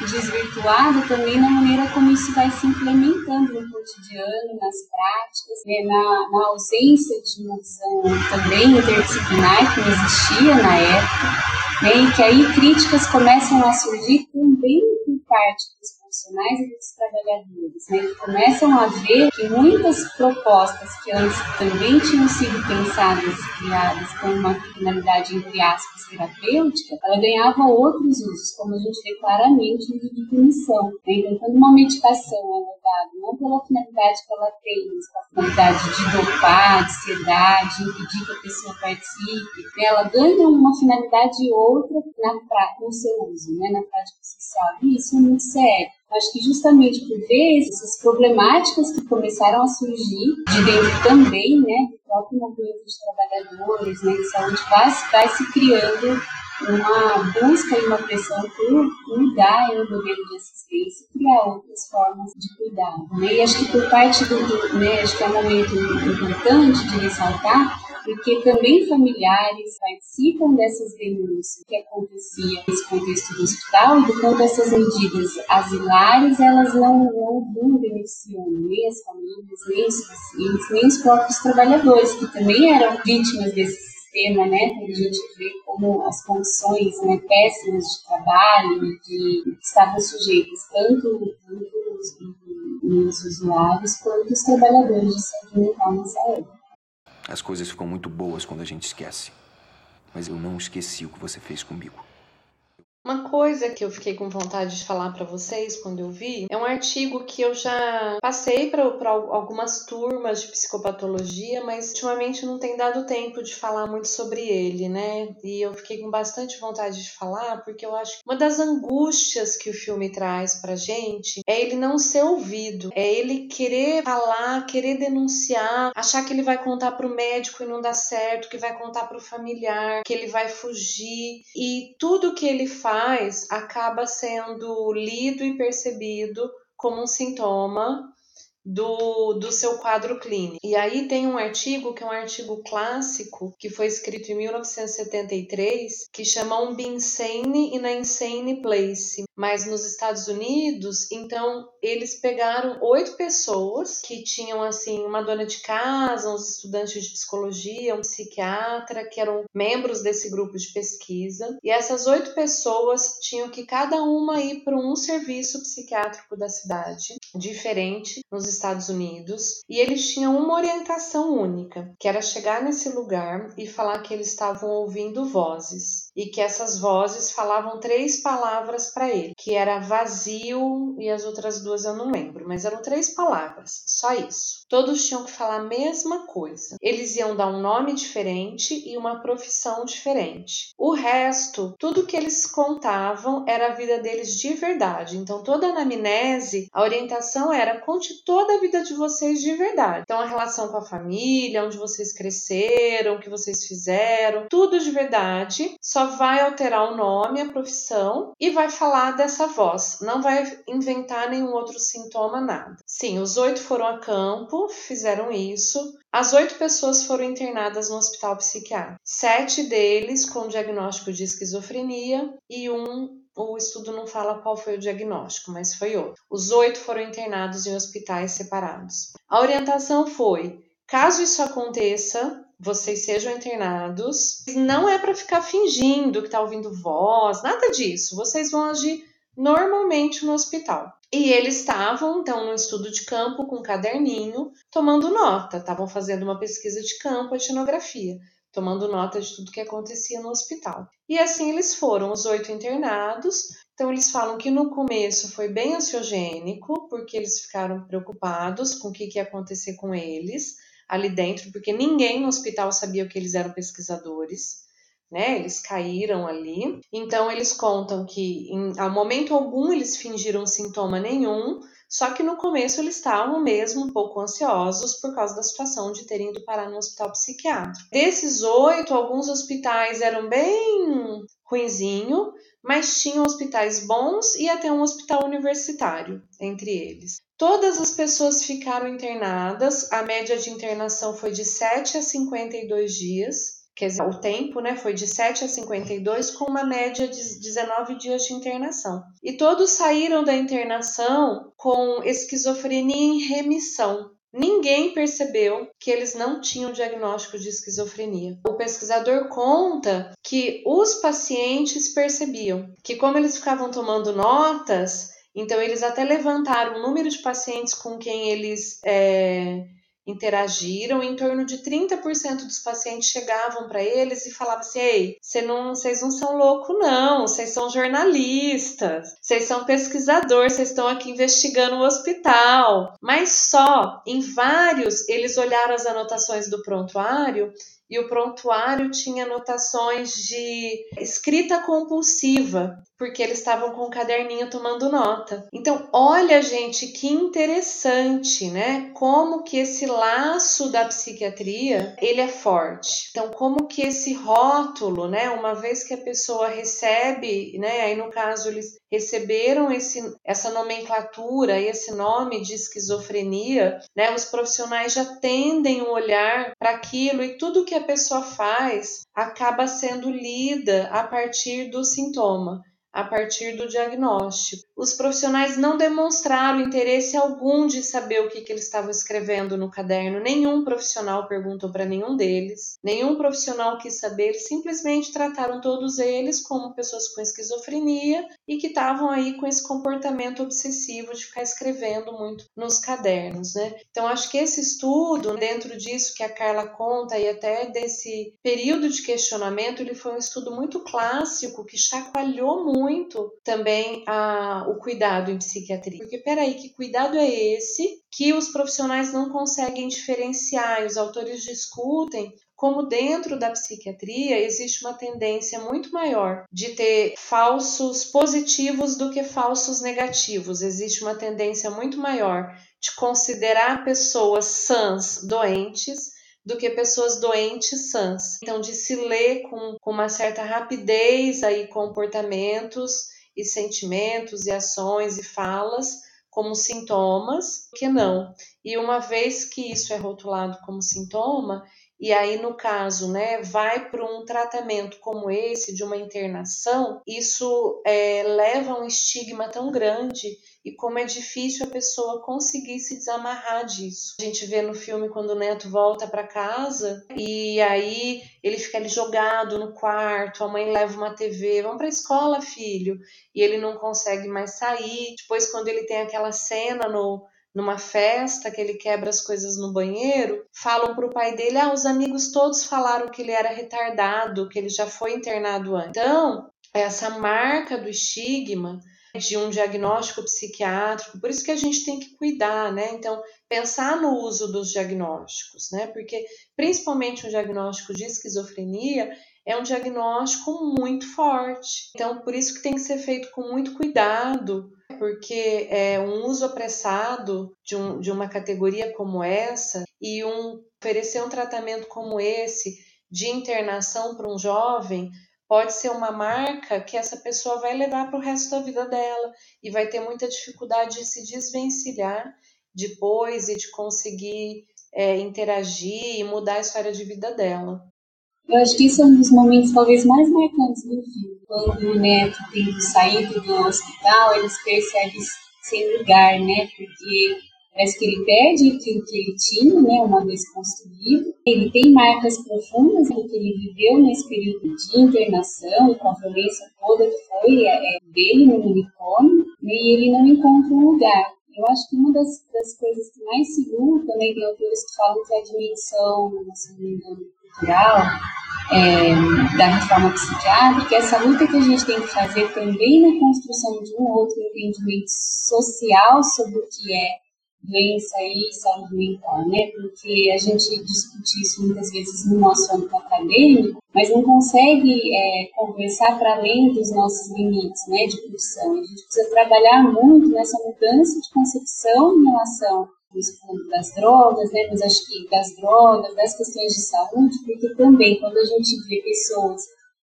desvirtuada também na maneira como isso vai se implementando no cotidiano, nas práticas, né? na, na ausência de visão também interdisciplinar que não existia na época, né? e que aí críticas começam a surgir também por parte dos profissionais e dos trabalhadores, né, começam a ver que muitas propostas que antes também tinham sido pensadas e criadas com uma finalidade, entre aspas, terapêutica, ela ganhava outros usos, como a gente vê claramente no de punição. Né? Então, quando uma medicação tratado, não pela finalidade que ela tem, mas pela finalidade de dopar, de sedar, de impedir que a pessoa participe. Ela ganha uma finalidade outra na, no seu uso, né? na prática social. E isso é muito sério. Acho que justamente por vezes essas problemáticas que começaram a surgir de dentro também, né, do próprio movimento de trabalhadores, né, de saúde vai, vai se criando uma busca e uma pressão por mudar o modelo de assistência e criar outras formas de cuidado. Né? E acho que por parte do, do né, acho que é um momento importante de ressaltar porque também familiares participam dessas denúncias que acontecia nesse contexto do hospital e do quanto essas medidas asilares elas não, não, beneficiam nem as famílias, nem os pacientes, nem os próprios trabalhadores, que também eram vítimas desse sistema, né, a gente vê como as condições né, péssimas de trabalho de, estavam sujeitas tanto, tanto os, os usuários quanto os trabalhadores de saúde mental nessa época. As coisas ficam muito boas quando a gente esquece. Mas eu não esqueci o que você fez comigo. Uma coisa que eu fiquei com vontade de falar para vocês quando eu vi é um artigo que eu já passei para algumas turmas de psicopatologia, mas ultimamente não tem dado tempo de falar muito sobre ele, né? E eu fiquei com bastante vontade de falar porque eu acho que uma das angústias que o filme traz pra gente é ele não ser ouvido, é ele querer falar, querer denunciar, achar que ele vai contar pro médico e não dá certo, que vai contar pro familiar, que ele vai fugir e tudo que ele faz faz acaba sendo lido e percebido como um sintoma do, do seu quadro clínico. E aí tem um artigo que é um artigo clássico que foi escrito em 1973 que chama Um Insane in a Insane Place. Mas nos Estados Unidos, então eles pegaram oito pessoas que tinham assim uma dona de casa, uns estudantes de psicologia, um psiquiatra que eram membros desse grupo de pesquisa. E essas oito pessoas tinham que cada uma ir para um serviço psiquiátrico da cidade diferente nos Estados Unidos e eles tinham uma orientação única, que era chegar nesse lugar e falar que eles estavam ouvindo vozes e que essas vozes falavam três palavras para ele, que era vazio e as outras duas eu não lembro, mas eram três palavras, só isso. Todos tinham que falar a mesma coisa. Eles iam dar um nome diferente e uma profissão diferente. O resto, tudo que eles contavam era a vida deles de verdade. Então toda a anamnese, a orientação era conte toda a vida de vocês de verdade. Então a relação com a família, onde vocês cresceram, o que vocês fizeram, tudo de verdade. Só só vai alterar o nome, a profissão e vai falar dessa voz. Não vai inventar nenhum outro sintoma, nada. Sim, os oito foram a campo, fizeram isso. As oito pessoas foram internadas no hospital psiquiátrico. Sete deles com diagnóstico de esquizofrenia e um o estudo não fala qual foi o diagnóstico, mas foi outro. Os oito foram internados em hospitais separados. A orientação foi: caso isso aconteça, vocês sejam internados. Não é para ficar fingindo que está ouvindo voz, nada disso. Vocês vão agir normalmente no hospital. E eles estavam, então, no estudo de campo com um caderninho, tomando nota, estavam fazendo uma pesquisa de campo, etnografia, tomando nota de tudo que acontecia no hospital. E assim eles foram, os oito internados. Então, eles falam que no começo foi bem ansiogênico, porque eles ficaram preocupados com o que, que ia acontecer com eles ali dentro, porque ninguém no hospital sabia que eles eram pesquisadores. Né, eles caíram ali. Então eles contam que em a momento algum eles fingiram sintoma nenhum, só que no começo eles estavam mesmo um pouco ansiosos por causa da situação de terem ido parar no hospital psiquiátrico. Desses oito, alguns hospitais eram bem ruinzinho, mas tinham hospitais bons e até um hospital universitário entre eles. Todas as pessoas ficaram internadas, a média de internação foi de 7 a 52 dias, quer dizer, o tempo né, foi de 7 a 52, com uma média de 19 dias de internação. E todos saíram da internação com esquizofrenia em remissão. Ninguém percebeu que eles não tinham diagnóstico de esquizofrenia. O pesquisador conta que os pacientes percebiam que, como eles ficavam tomando notas, então, eles até levantaram o número de pacientes com quem eles é, interagiram, em torno de 30% dos pacientes chegavam para eles e falavam assim: "Ei, vocês não, não são loucos não, vocês são jornalistas, vocês são pesquisadores, vocês estão aqui investigando o hospital". Mas só em vários eles olharam as anotações do prontuário e o prontuário tinha anotações de escrita compulsiva, porque eles estavam com o caderninho tomando nota. Então, olha, gente, que interessante, né? Como que esse laço da psiquiatria, ele é forte. Então, como que esse rótulo, né, uma vez que a pessoa recebe, né, aí no caso eles receberam esse, essa nomenclatura e esse nome de esquizofrenia, né, os profissionais já tendem um olhar para aquilo e tudo que a pessoa faz acaba sendo lida a partir do sintoma a partir do diagnóstico. Os profissionais não demonstraram interesse algum de saber o que, que eles estavam escrevendo no caderno. Nenhum profissional perguntou para nenhum deles. Nenhum profissional quis saber. Simplesmente trataram todos eles como pessoas com esquizofrenia e que estavam aí com esse comportamento obsessivo de ficar escrevendo muito nos cadernos, né? Então acho que esse estudo, dentro disso que a Carla conta e até desse período de questionamento, ele foi um estudo muito clássico que chacoalhou muito também a, o cuidado em psiquiatria. Porque, peraí, que cuidado é esse que os profissionais não conseguem diferenciar e os autores discutem como dentro da psiquiatria existe uma tendência muito maior de ter falsos positivos do que falsos negativos. Existe uma tendência muito maior de considerar pessoas sãs doentes do que pessoas doentes sãs. Então, de se ler com, com uma certa rapidez aí comportamentos e sentimentos e ações e falas como sintomas, que não. E uma vez que isso é rotulado como sintoma, e aí no caso, né, vai para um tratamento como esse de uma internação, isso é, leva a um estigma tão grande e como é difícil a pessoa conseguir se desamarrar disso. A gente vê no filme quando o neto volta para casa e aí ele fica ali jogado no quarto, a mãe leva uma TV, vamos para a escola, filho, e ele não consegue mais sair. Depois quando ele tem aquela cena no numa festa que ele quebra as coisas no banheiro, falam para o pai dele: ah, os amigos todos falaram que ele era retardado, que ele já foi internado antes. Então, essa marca do estigma de um diagnóstico psiquiátrico, por isso que a gente tem que cuidar, né? Então, pensar no uso dos diagnósticos, né? Porque principalmente um diagnóstico de esquizofrenia é um diagnóstico muito forte. Então, por isso que tem que ser feito com muito cuidado, porque é um uso apressado de, um, de uma categoria como essa e um oferecer um tratamento como esse de internação para um jovem pode ser uma marca que essa pessoa vai levar para o resto da vida dela e vai ter muita dificuldade de se desvencilhar depois e de conseguir é, interagir e mudar a história de vida dela. Eu acho que isso é um dos momentos talvez mais marcantes do filme. Quando o neto tem saído do hospital, eles percebem sem lugar, né? Porque Parece que ele perde aquilo que ele tinha, né, uma vez construído. Ele tem marcas profundas do que ele viveu nesse período de internação e com a violência toda que foi é, é dele no manicômio, né, e ele não encontra um lugar. Eu acho que uma das, das coisas que mais se luta, também tem autores que falam que é a dimensão, se não me engano, cultural, é, da reforma psiquiátrica, essa luta que a gente tem que fazer também na construção de um outro entendimento social sobre o que é doença e saúde mental, né? Porque a gente discute isso muitas vezes no nosso âmbito acadêmico, mas não consegue é, conversar para além dos nossos limites, né, de produção. A gente precisa trabalhar muito nessa mudança de concepção em relação das drogas, né, mas acho que das drogas, das questões de saúde, porque também quando a gente vê pessoas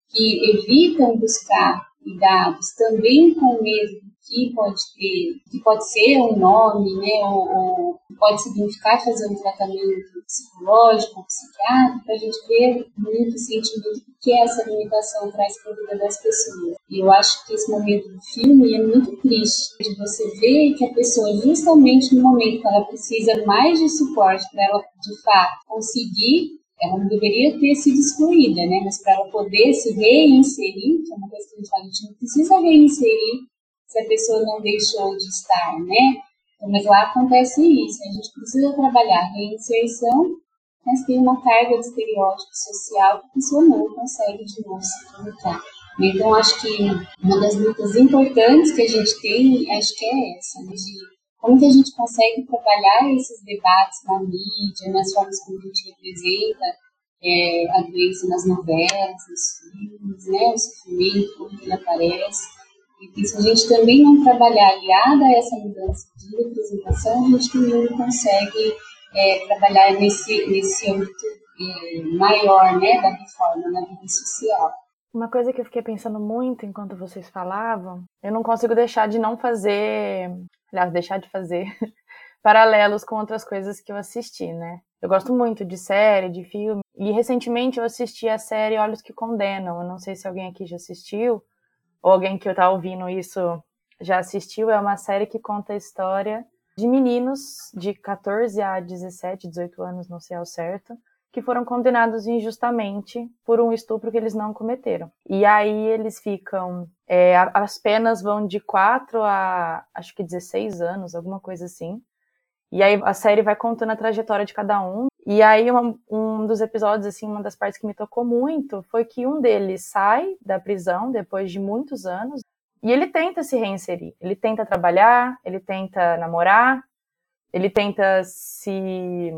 que evitam buscar cuidados, também com medo que pode ter, que pode ser um nome, né, ou, ou pode significar fazer um tratamento psicológico, psiquiátrico, a gente vê muito sentimento que essa limitação traz para a vida das pessoas. E eu acho que esse momento do filme é muito triste, de você ver que a pessoa, justamente no momento que ela precisa mais de suporte para ela, de fato, conseguir ela não deveria ter sido excluída, né? Mas para ela poder se reinserir, que é uma coisa que a gente fala, a gente não precisa reinserir se a pessoa não deixou de estar, né? Mas lá acontece isso, a gente precisa trabalhar reinserção, mas tem uma carga de estereótipo social que a pessoa não consegue de novo se conectar. Então, acho que uma das lutas importantes que a gente tem, acho que é essa, né, de como que a gente consegue trabalhar esses debates na mídia, nas formas como a gente representa é, a doença nas novelas, nos filmes, né, o sofrimento, como ele aparece. E se a gente também não trabalhar aliada a essa mudança de representação, a gente também não consegue é, trabalhar nesse, nesse âmbito é, maior né, da reforma na vida social. Uma coisa que eu fiquei pensando muito enquanto vocês falavam, eu não consigo deixar de não fazer, aliás, deixar de fazer [laughs] paralelos com outras coisas que eu assisti, né? Eu gosto muito de série, de filme, e recentemente eu assisti a série Olhos que Condenam. Eu não sei se alguém aqui já assistiu, ou alguém que eu tá ouvindo isso já assistiu. É uma série que conta a história de meninos de 14 a 17, 18 anos, não sei ao certo, que foram condenados injustamente por um estupro que eles não cometeram. E aí eles ficam. É, as penas vão de 4 a acho que 16 anos, alguma coisa assim. E aí a série vai contando a trajetória de cada um. E aí uma, um dos episódios, assim, uma das partes que me tocou muito foi que um deles sai da prisão depois de muitos anos e ele tenta se reinserir. Ele tenta trabalhar, ele tenta namorar, ele tenta se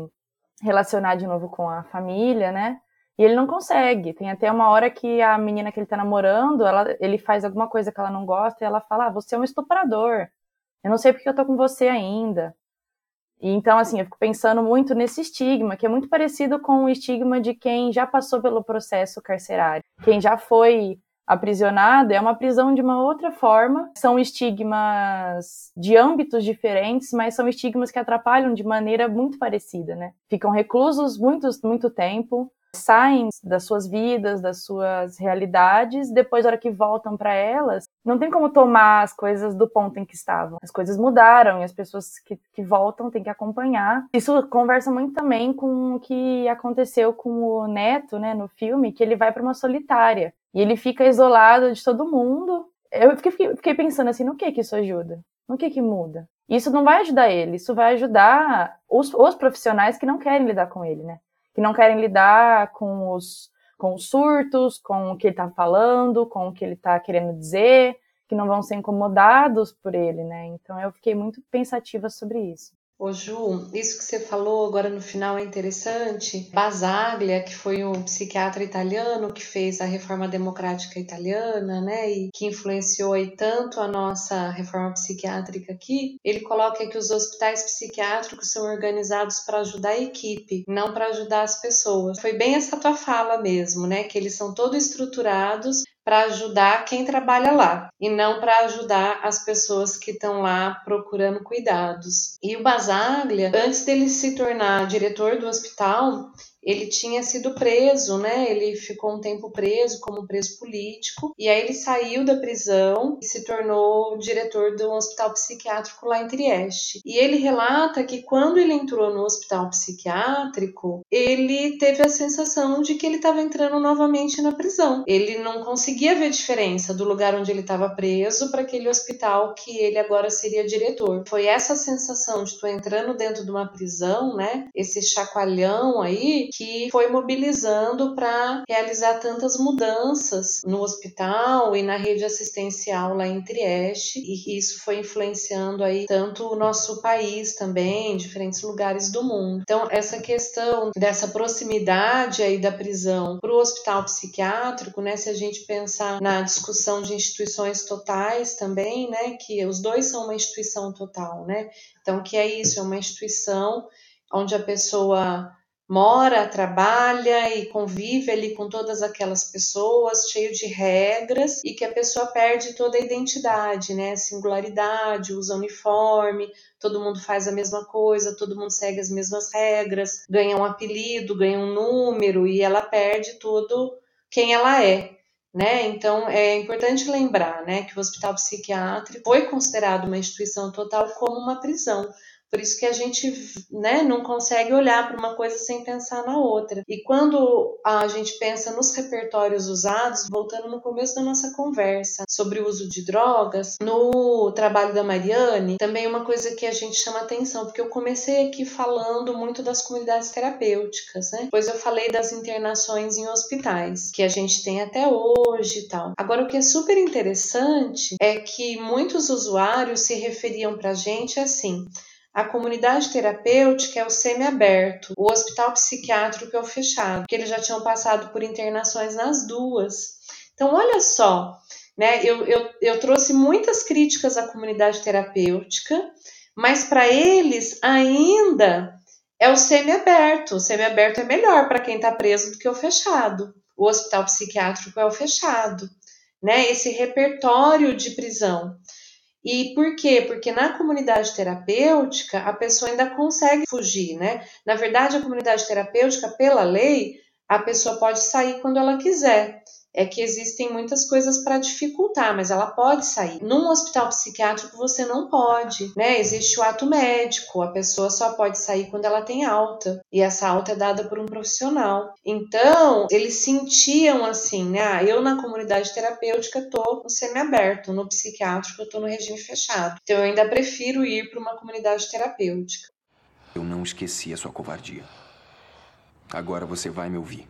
relacionar de novo com a família, né? E ele não consegue. Tem até uma hora que a menina que ele tá namorando, ela, ele faz alguma coisa que ela não gosta e ela fala: ah, você é um estuprador. Eu não sei porque eu tô com você ainda. Então, assim, eu fico pensando muito nesse estigma, que é muito parecido com o estigma de quem já passou pelo processo carcerário. Quem já foi aprisionado é uma prisão de uma outra forma. São estigmas de âmbitos diferentes, mas são estigmas que atrapalham de maneira muito parecida, né? Ficam reclusos muito, muito tempo, saem das suas vidas, das suas realidades, depois, na hora que voltam para elas, não tem como tomar as coisas do ponto em que estavam. As coisas mudaram e as pessoas que, que voltam têm que acompanhar. Isso conversa muito também com o que aconteceu com o Neto, né, no filme, que ele vai para uma solitária e ele fica isolado de todo mundo. Eu fiquei, fiquei pensando assim, no que que isso ajuda? No que que muda? Isso não vai ajudar ele, isso vai ajudar os, os profissionais que não querem lidar com ele, né? Que não querem lidar com os, com os surtos, com o que ele está falando, com o que ele está querendo dizer, que não vão ser incomodados por ele, né? Então eu fiquei muito pensativa sobre isso. Ô Ju, isso que você falou agora no final é interessante. Basaglia, que foi um psiquiatra italiano que fez a reforma democrática italiana, né, e que influenciou aí tanto a nossa reforma psiquiátrica aqui, ele coloca que os hospitais psiquiátricos são organizados para ajudar a equipe, não para ajudar as pessoas. Foi bem essa tua fala mesmo, né, que eles são todos estruturados para ajudar quem trabalha lá e não para ajudar as pessoas que estão lá procurando cuidados. E o Basaglia, antes dele se tornar diretor do hospital, ele tinha sido preso, né? Ele ficou um tempo preso como preso político e aí ele saiu da prisão e se tornou diretor do hospital psiquiátrico lá em Trieste. E ele relata que quando ele entrou no hospital psiquiátrico, ele teve a sensação de que ele estava entrando novamente na prisão. Ele não conseguia ver diferença do lugar onde ele estava preso para aquele hospital que ele agora seria diretor. Foi essa sensação de tu entrando dentro de uma prisão, né? Esse chacoalhão aí que foi mobilizando para realizar tantas mudanças no hospital e na rede assistencial lá em Trieste, e isso foi influenciando aí tanto o nosso país também, diferentes lugares do mundo. Então, essa questão dessa proximidade aí da prisão para o hospital psiquiátrico, né, se a gente pensar na discussão de instituições totais também, né, que os dois são uma instituição total, né? Então, que é isso, é uma instituição onde a pessoa mora, trabalha e convive ali com todas aquelas pessoas, cheio de regras, e que a pessoa perde toda a identidade, né? Singularidade, usa uniforme, todo mundo faz a mesma coisa, todo mundo segue as mesmas regras, ganha um apelido, ganha um número e ela perde tudo quem ela é. Né? Então é importante lembrar né, que o hospital psiquiátrico foi considerado uma instituição total como uma prisão, Por isso que a gente né, não consegue olhar para uma coisa sem pensar na outra. E quando a gente pensa nos repertórios usados, voltando no começo da nossa conversa sobre o uso de drogas, no trabalho da Mariane, também uma coisa que a gente chama atenção, porque eu comecei aqui falando muito das comunidades terapêuticas, né? Depois eu falei das internações em hospitais, que a gente tem até hoje e tal. Agora, o que é super interessante é que muitos usuários se referiam para a gente assim. A comunidade terapêutica é o semi-aberto, o hospital psiquiátrico é o fechado, que eles já tinham passado por internações nas duas. Então, olha só, né? Eu, eu, eu trouxe muitas críticas à comunidade terapêutica, mas para eles ainda é o semi-aberto. O semi-aberto é melhor para quem está preso do que o fechado. O hospital psiquiátrico é o fechado, né? Esse repertório de prisão. E por quê? Porque na comunidade terapêutica a pessoa ainda consegue fugir, né? Na verdade, a comunidade terapêutica, pela lei, a pessoa pode sair quando ela quiser é que existem muitas coisas para dificultar, mas ela pode sair. Num hospital psiquiátrico você não pode, né? Existe o ato médico, a pessoa só pode sair quando ela tem alta, e essa alta é dada por um profissional. Então, eles sentiam assim, né? Ah, eu na comunidade terapêutica tô no semiaberto, no psiquiátrico eu tô no regime fechado. Então eu ainda prefiro ir para uma comunidade terapêutica. Eu não esqueci a sua covardia. Agora você vai me ouvir.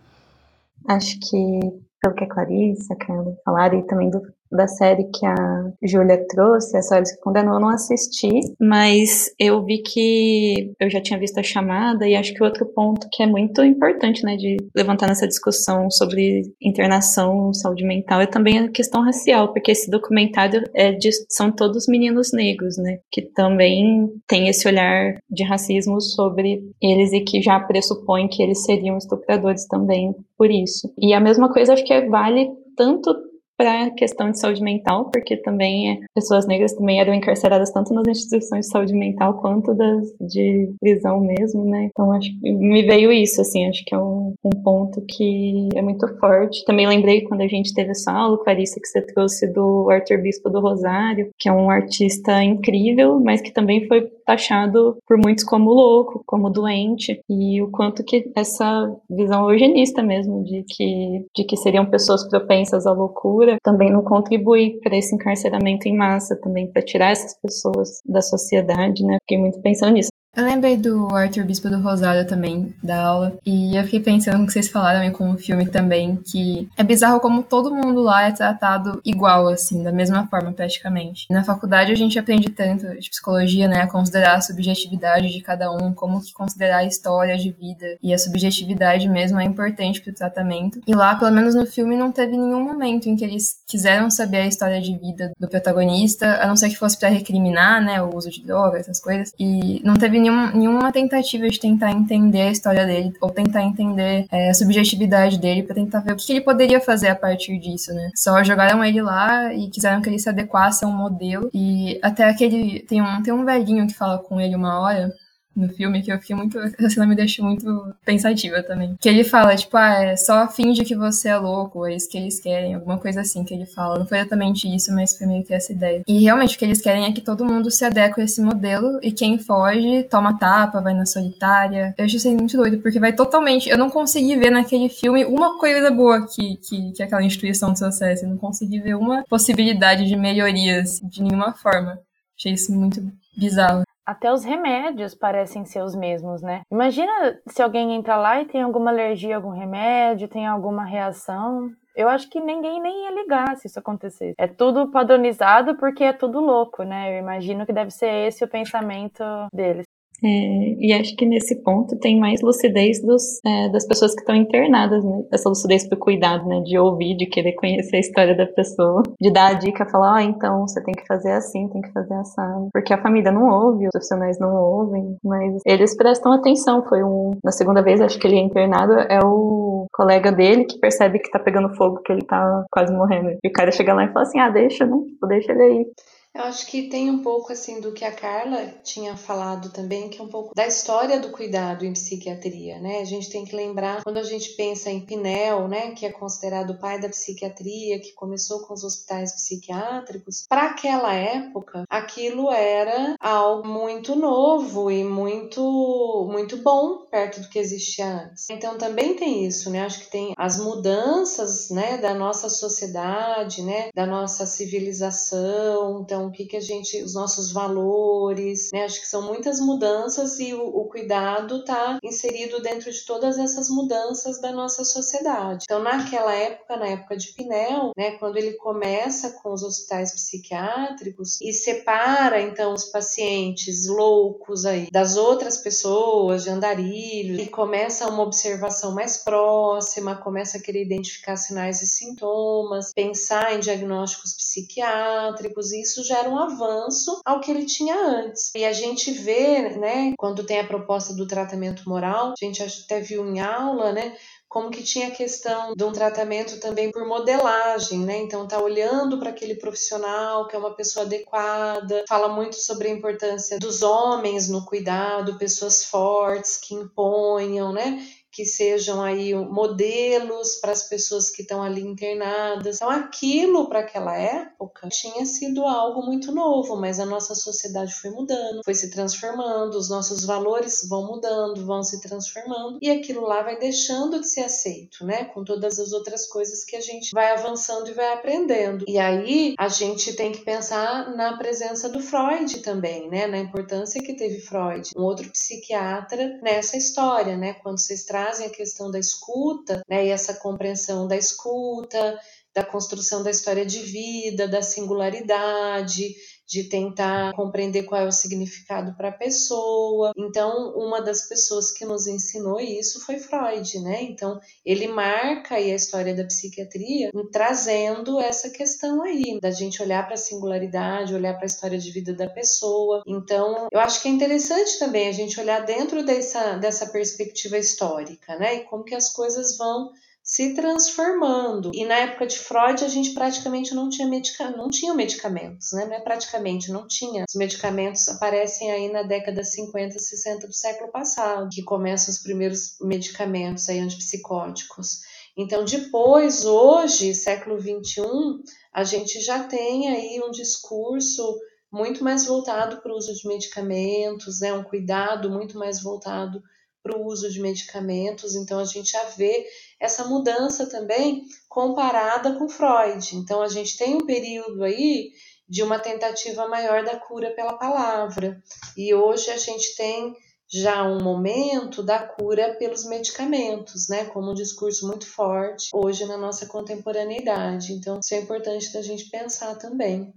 Acho que pelo que a Clarissa, a Carla falaram, e também do da série que a Júlia trouxe, As Horas que Condenou, eu não assisti, mas eu vi que eu já tinha visto a chamada e acho que outro ponto que é muito importante, né, de levantar nessa discussão sobre internação, saúde mental, é também a questão racial, porque esse documentário é de, são todos meninos negros, né, que também tem esse olhar de racismo sobre eles e que já pressupõe que eles seriam estupradores também por isso. E a mesma coisa acho que vale tanto para a questão de saúde mental, porque também pessoas negras também eram encarceradas tanto nas instituições de saúde mental quanto das de prisão mesmo, né? Então acho que me veio isso, assim, acho que é um, um ponto que é muito forte. Também lembrei quando a gente teve essa aula, Clarissa, que você trouxe do Arthur Bispo do Rosário, que é um artista incrível, mas que também foi taxado por muitos como louco, como doente, e o quanto que essa visão eugenista mesmo de que, de que seriam pessoas propensas à loucura também não contribui para esse encarceramento em massa, também para tirar essas pessoas da sociedade, né? Fiquei muito pensando nisso. Eu lembrei do Arthur Bispo do Rosário também, da aula, e eu fiquei pensando no que vocês falaram com o filme também, que é bizarro como todo mundo lá é tratado igual, assim, da mesma forma praticamente. Na faculdade a gente aprende tanto de psicologia, né, a considerar a subjetividade de cada um, como que considerar a história de vida, e a subjetividade mesmo é importante pro tratamento. E lá, pelo menos no filme, não teve nenhum momento em que eles quiseram saber a história de vida do protagonista, a não ser que fosse para recriminar, né, o uso de drogas, essas coisas, e não teve nenhum, nenhuma tentativa de tentar entender a história dele ou tentar entender é, a subjetividade dele para tentar ver o que, que ele poderia fazer a partir disso, né? Só jogaram ele lá e quiseram que ele se adequasse a um modelo e até aquele tem um tem um velhinho que fala com ele uma hora no filme que eu fiquei muito. Essa cena me deixou muito pensativa também. Que ele fala, tipo, ah, é só finge que você é louco, é isso que eles querem, alguma coisa assim que ele fala. Não foi exatamente isso, mas foi meio que essa ideia. E realmente o que eles querem é que todo mundo se adeque a esse modelo e quem foge toma tapa, vai na solitária. Eu achei isso muito doido, porque vai totalmente. Eu não consegui ver naquele filme uma coisa boa que, que, que aquela instituição trouxesse. Eu não consegui ver uma possibilidade de melhorias de nenhuma forma. Achei isso muito bizarro. Até os remédios parecem ser os mesmos, né? Imagina se alguém entra lá e tem alguma alergia a algum remédio, tem alguma reação. Eu acho que ninguém nem ia ligar se isso acontecesse. É tudo padronizado porque é tudo louco, né? Eu imagino que deve ser esse o pensamento deles. É, e acho que nesse ponto tem mais lucidez dos, é, das pessoas que estão internadas, né? Essa lucidez pro cuidado, né? De ouvir, de querer conhecer a história da pessoa, de dar a dica, falar, ó, oh, então você tem que fazer assim, tem que fazer assado. Porque a família não ouve, os profissionais não ouvem, mas eles prestam atenção. Foi um. Na segunda vez, acho que ele é internado, é o colega dele que percebe que tá pegando fogo, que ele tá quase morrendo. E o cara chega lá e fala assim: ah, deixa, né? Tipo, deixa ele aí. Eu acho que tem um pouco assim do que a Carla tinha falado também, que é um pouco da história do cuidado em psiquiatria, né? A gente tem que lembrar quando a gente pensa em Pinel, né, que é considerado o pai da psiquiatria, que começou com os hospitais psiquiátricos, para aquela época, aquilo era algo muito novo e muito muito bom perto do que existia antes. Então também tem isso, né? Acho que tem as mudanças, né, da nossa sociedade, né, da nossa civilização, então o que, que a gente, os nossos valores, né? Acho que são muitas mudanças e o, o cuidado está inserido dentro de todas essas mudanças da nossa sociedade. Então, naquela época, na época de Pinel, né, quando ele começa com os hospitais psiquiátricos e separa então os pacientes loucos aí das outras pessoas, de andarilhos, e começa uma observação mais próxima, começa a querer identificar sinais e sintomas, pensar em diagnósticos psiquiátricos, e isso já era um avanço ao que ele tinha antes. E a gente vê, né, quando tem a proposta do tratamento moral, a gente até viu em aula, né, como que tinha a questão de um tratamento também por modelagem, né? Então tá olhando para aquele profissional que é uma pessoa adequada, fala muito sobre a importância dos homens no cuidado, pessoas fortes que imponham, né? Que sejam aí modelos para as pessoas que estão ali internadas. Então, aquilo para aquela época tinha sido algo muito novo, mas a nossa sociedade foi mudando, foi se transformando, os nossos valores vão mudando, vão se transformando e aquilo lá vai deixando de ser aceito, né? Com todas as outras coisas que a gente vai avançando e vai aprendendo. E aí a gente tem que pensar na presença do Freud também, né? Na importância que teve Freud, um outro psiquiatra nessa história, né? Quando vocês trazem a questão da escuta, né, e essa compreensão da escuta, da construção da história de vida, da singularidade, de tentar compreender qual é o significado para a pessoa. Então, uma das pessoas que nos ensinou isso foi Freud, né? Então, ele marca aí a história da psiquiatria trazendo essa questão aí, da gente olhar para a singularidade, olhar para a história de vida da pessoa. Então, eu acho que é interessante também a gente olhar dentro dessa, dessa perspectiva histórica, né? E como que as coisas vão se transformando. E na época de Freud a gente praticamente não tinha medica não tinha medicamentos, né? Não é praticamente, não tinha. Os medicamentos aparecem aí na década 50, 60 do século passado, que começam os primeiros medicamentos aí antipsicóticos. Então, depois, hoje, século 21, a gente já tem aí um discurso muito mais voltado para o uso de medicamentos, né? um cuidado muito mais voltado para o uso de medicamentos. Então, a gente já vê essa mudança também comparada com Freud. Então, a gente tem um período aí de uma tentativa maior da cura pela palavra. E hoje a gente tem já um momento da cura pelos medicamentos, né? Como um discurso muito forte hoje na nossa contemporaneidade. Então, isso é importante da gente pensar também.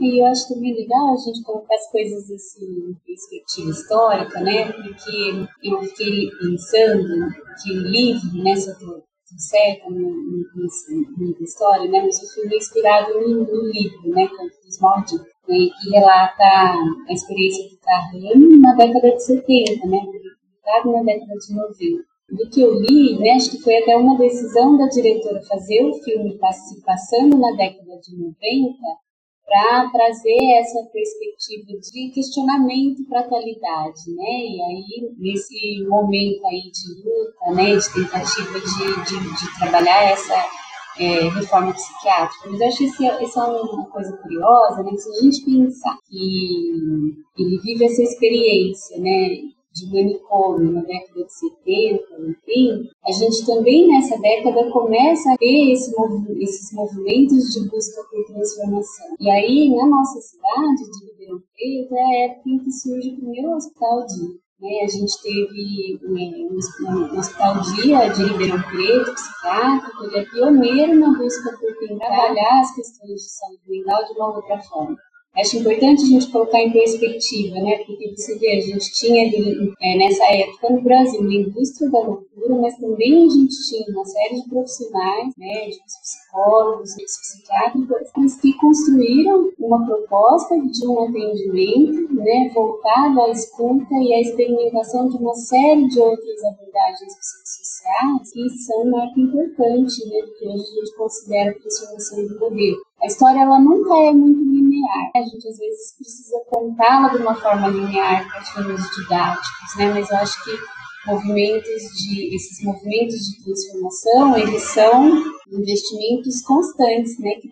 E eu acho também legal a gente colocar as coisas assim, em perspectiva histórica, né? Porque eu fiquei pensando que o livro, né, se eu estou certa na história, né? Mas o filme é inspirado no, livro, né? Canto dos né, que relata a experiência do Carrano na década de 70, né? Publicado na década de 90 do que eu li, né, acho que foi até uma decisão da diretora fazer o filme se passando na década de 90 para trazer essa perspectiva de questionamento para a atualidade, né? E aí, nesse momento aí de luta, né, de tentativa de, de, de trabalhar essa é, reforma psiquiátrica. Mas eu acho que isso é, é uma coisa curiosa, né? Se a gente pensar que ele vive essa experiência, né? De manicômio na década de 70, enfim, a gente também nessa década começa a ter esse esses movimentos de busca por transformação. E aí, na nossa cidade de Ribeirão Preto, é a época em que surge o primeiro hospital dia. Né? A gente teve né, um hospital dia de Ribeirão Preto, psiquiátrico, ele é pioneiro na busca por trabalhar as questões de saúde mental de uma outra forma. Acho importante a gente colocar em perspectiva, né? Porque você vê, a gente tinha é, nessa época no Brasil uma indústria da loucura, mas também a gente tinha uma série de profissionais, médicos, psicólogos, psiquiátricos, que construíram uma proposta de um atendimento, né, voltado à escuta e à experimentação de uma série de outras abordagens psicossociais que são marca importante, né? Porque hoje a gente considera a transformação do modelo. A história ela nunca é muito linear. A gente às vezes precisa contá-la de uma forma linear para fins didáticos, né? Mas eu acho que movimentos de esses movimentos de transformação eles são investimentos constantes, né? Que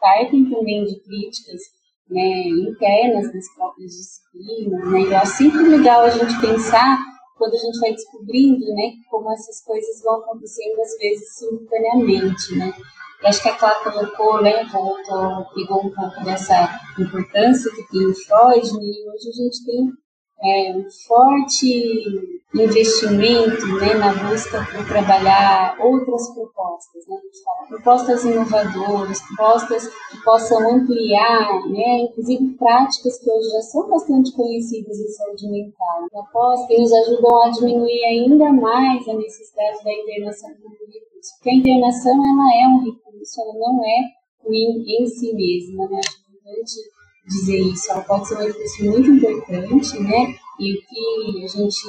partem também de críticas né, internas das próprias disciplinas, né? E eu acho sempre legal a gente pensar quando a gente vai descobrindo, né, como essas coisas vão acontecendo às vezes simultaneamente, né? Eu acho que a Clara colocou, né, voltou, pegou um pouco dessa importância que tem o Freud, e hoje a gente tem é, um forte investimento né, na busca por trabalhar outras propostas, né, propostas inovadoras, propostas que possam ampliar, né, inclusive práticas que hoje já são bastante conhecidas em saúde mental, propostas que nos ajudam a diminuir ainda mais a necessidade da internação recurso, porque a internação ela é um recurso, ela não é ruim em si mesma, né, acho importante dizer isso, ela pode ser um recurso muito importante, né, e o que a gente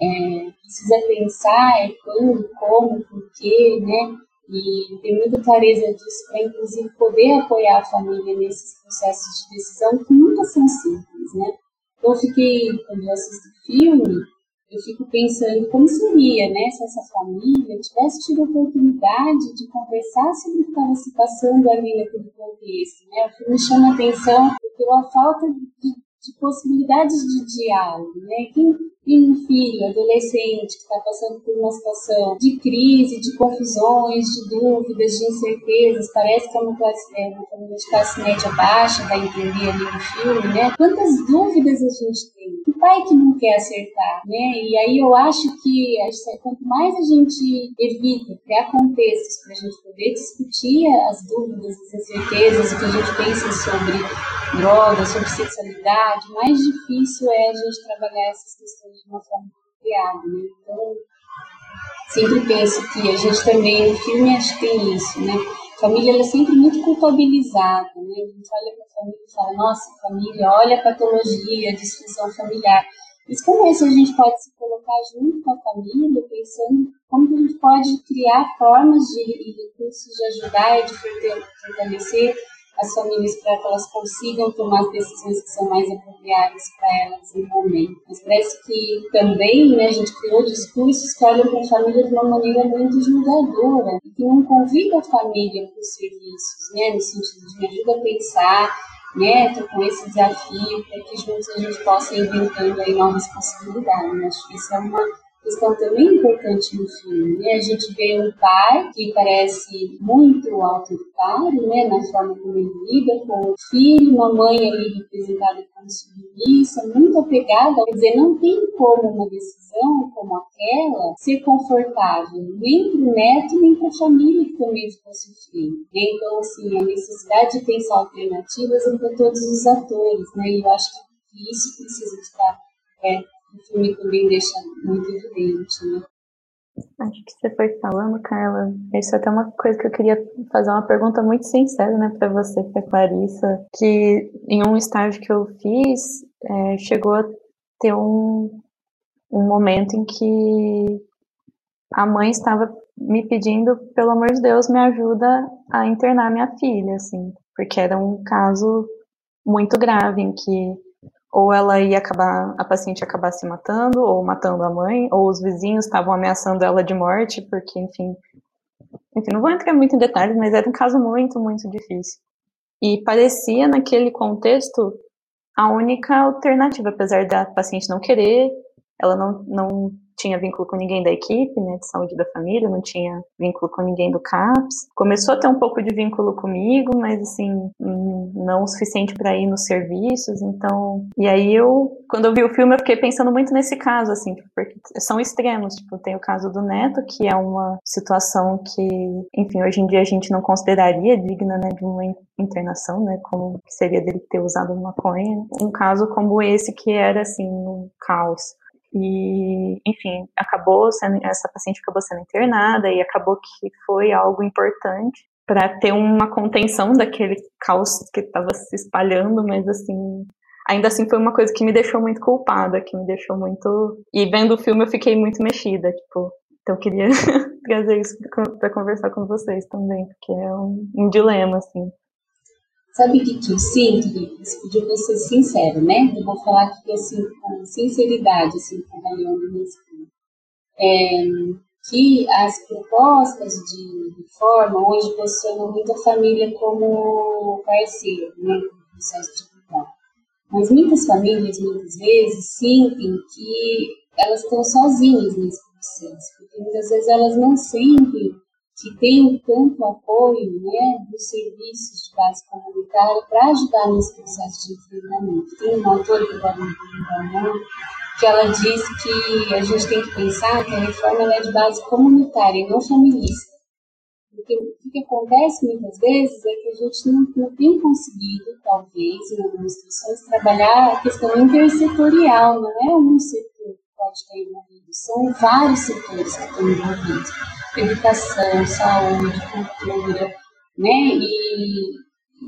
é, precisa pensar é quando, como, porquê, né? E ter muita clareza disso para, inclusive, poder apoiar a família nesses processos de decisão que nunca são simples, né? Então, eu fiquei, quando eu assisto filme, eu fico pensando como seria, né, se essa família tivesse tido a oportunidade de conversar sobre o que estava se passando ali naquele contexto, né? O filme chama atenção pela falta de, de possibilidades de diálogo, né? Quem, e um filho, adolescente, que está passando por uma situação de crise, de confusões, de dúvidas, de incertezas, parece que é uma, classe, é uma família de classe média baixa, vai entender ali no filme, né? Quantas dúvidas a gente tem? Que pai que não quer acertar, né? E aí eu acho que quanto mais a gente evita criar contextos para a gente poder discutir as dúvidas, as incertezas, o que a gente pensa sobre drogas, sobre sexualidade, mais difícil é a gente trabalhar essas questões de uma forma criada, né? Então, sempre penso que a gente também, no filme, acho que tem isso, né? Família ela é sempre muito culpabilizada, né? A gente olha para a família e fala, nossa, família, olha a patologia, a disfunção familiar. Mas como é que a gente pode se colocar junto com a família, pensando como que a gente pode criar formas de, e recursos de ajudar e de fortalecer as famílias para que elas consigam tomar as decisões que são mais apropriadas para elas no momento. Mas parece que também né, a gente criou discursos que olham para a família de uma maneira muito julgadora que não convida a família para os serviços, né, no sentido de me ajuda a pensar, né, com esse desafio para que juntos a gente possa ir inventando aí novas possibilidades. Acho que isso é uma questão também importante no filme. Né? A gente vê um pai que parece muito autoritário né? na forma como ele lida com o filho, uma mãe ali representada como submissa, muito apegada, quer dizer, não tem como uma decisão como aquela ser confortável, nem para o neto, nem para a família que também ficou sofrendo. Né? Então, assim, a necessidade de pensar alternativas é para todos os atores, né? e eu acho que isso precisa estar é, o filme também deixa muito evidente, né? Acho que você foi falando, Carla. Isso é até uma coisa que eu queria fazer uma pergunta muito sincera, né, para você, para Clarissa, que em um estágio que eu fiz, é, chegou a ter um, um momento em que a mãe estava me pedindo, pelo amor de Deus, me ajuda a internar minha filha, assim, porque era um caso muito grave em que ou ela ia acabar, a paciente ia acabar se matando, ou matando a mãe, ou os vizinhos estavam ameaçando ela de morte, porque, enfim, enfim, não vou entrar muito em detalhes, mas era um caso muito, muito difícil. E parecia, naquele contexto, a única alternativa, apesar da paciente não querer, ela não, não tinha vínculo com ninguém da equipe, né, de saúde da família, não tinha vínculo com ninguém do CAPS. Começou a ter um pouco de vínculo comigo, mas assim, não o suficiente para ir nos serviços, então, e aí eu, quando eu vi o filme, eu fiquei pensando muito nesse caso, assim, porque são extremos, tipo, tem o caso do Neto, que é uma situação que, enfim, hoje em dia a gente não consideraria digna, né, de uma internação, né, como seria dele ter usado maconha. Um caso como esse que era, assim, um caos. E, enfim, acabou sendo, essa paciente acabou sendo internada e acabou que foi algo importante para ter uma contenção daquele caos que estava se espalhando, mas assim, ainda assim foi uma coisa que me deixou muito culpada, que me deixou muito. E vendo o filme eu fiquei muito mexida, tipo, então eu queria [laughs] trazer isso para conversar com vocês também, porque é um, um dilema, assim. Sabe o que, que eu sinto, pediu para ser sincero, né? Eu vou falar que eu sinto com sinceridade, assim, trabalhando nesse é, que as propostas de reforma hoje posicionam muito a família como parceiro, né, no processo de cuidar. Mas muitas famílias, muitas vezes, sentem que elas estão sozinhas nesse processo, porque muitas vezes elas não sentem que tem tanto apoio né, dos serviços base comunitária para ajudar nesse processo de enfrentamento. Tem uma autora que não que ela diz que a gente tem que pensar que a reforma é de base comunitária e não familista. Porque o que acontece muitas vezes é que a gente não, não tem conseguido, talvez, em algumas instituições, trabalhar a questão intersetorial, não é um setor que pode ter envolvido, são vários setores que estão envolvidos educação, saúde, cultura, né? E,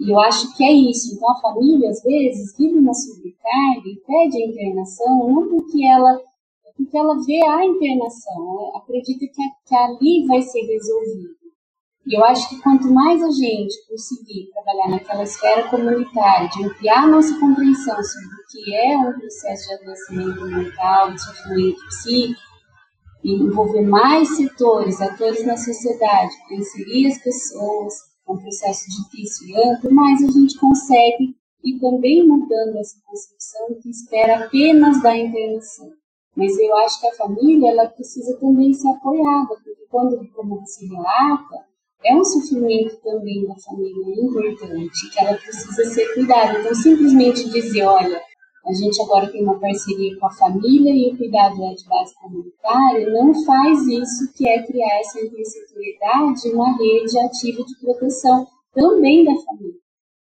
eu acho que é isso. Então, a família, às vezes, vive uma sobrecarga e pede a internação, não porque ela, porque ela vê a internação, né? acredita que, que ali vai ser resolvido. E eu acho que quanto mais a gente conseguir trabalhar naquela esfera comunitária, de ampliar nossa compreensão sobre o que é um processo de adoecimento mental, de sofrimento psíquico, e envolver mais setores, atores na sociedade, para inserir as pessoas, um processo difícil e amplo, mas a gente consegue e também mudando essa concepção que espera apenas da intervenção. Mas eu acho que a família ela precisa também ser apoiada, porque quando, como você relata, é um sofrimento também da família importante, que ela precisa ser cuidada. Então, simplesmente dizer, olha, a gente agora tem uma parceria com a família e o cuidado é de base comunitária, não faz isso que é criar essa intersetorialidade uma rede ativa de proteção também da família,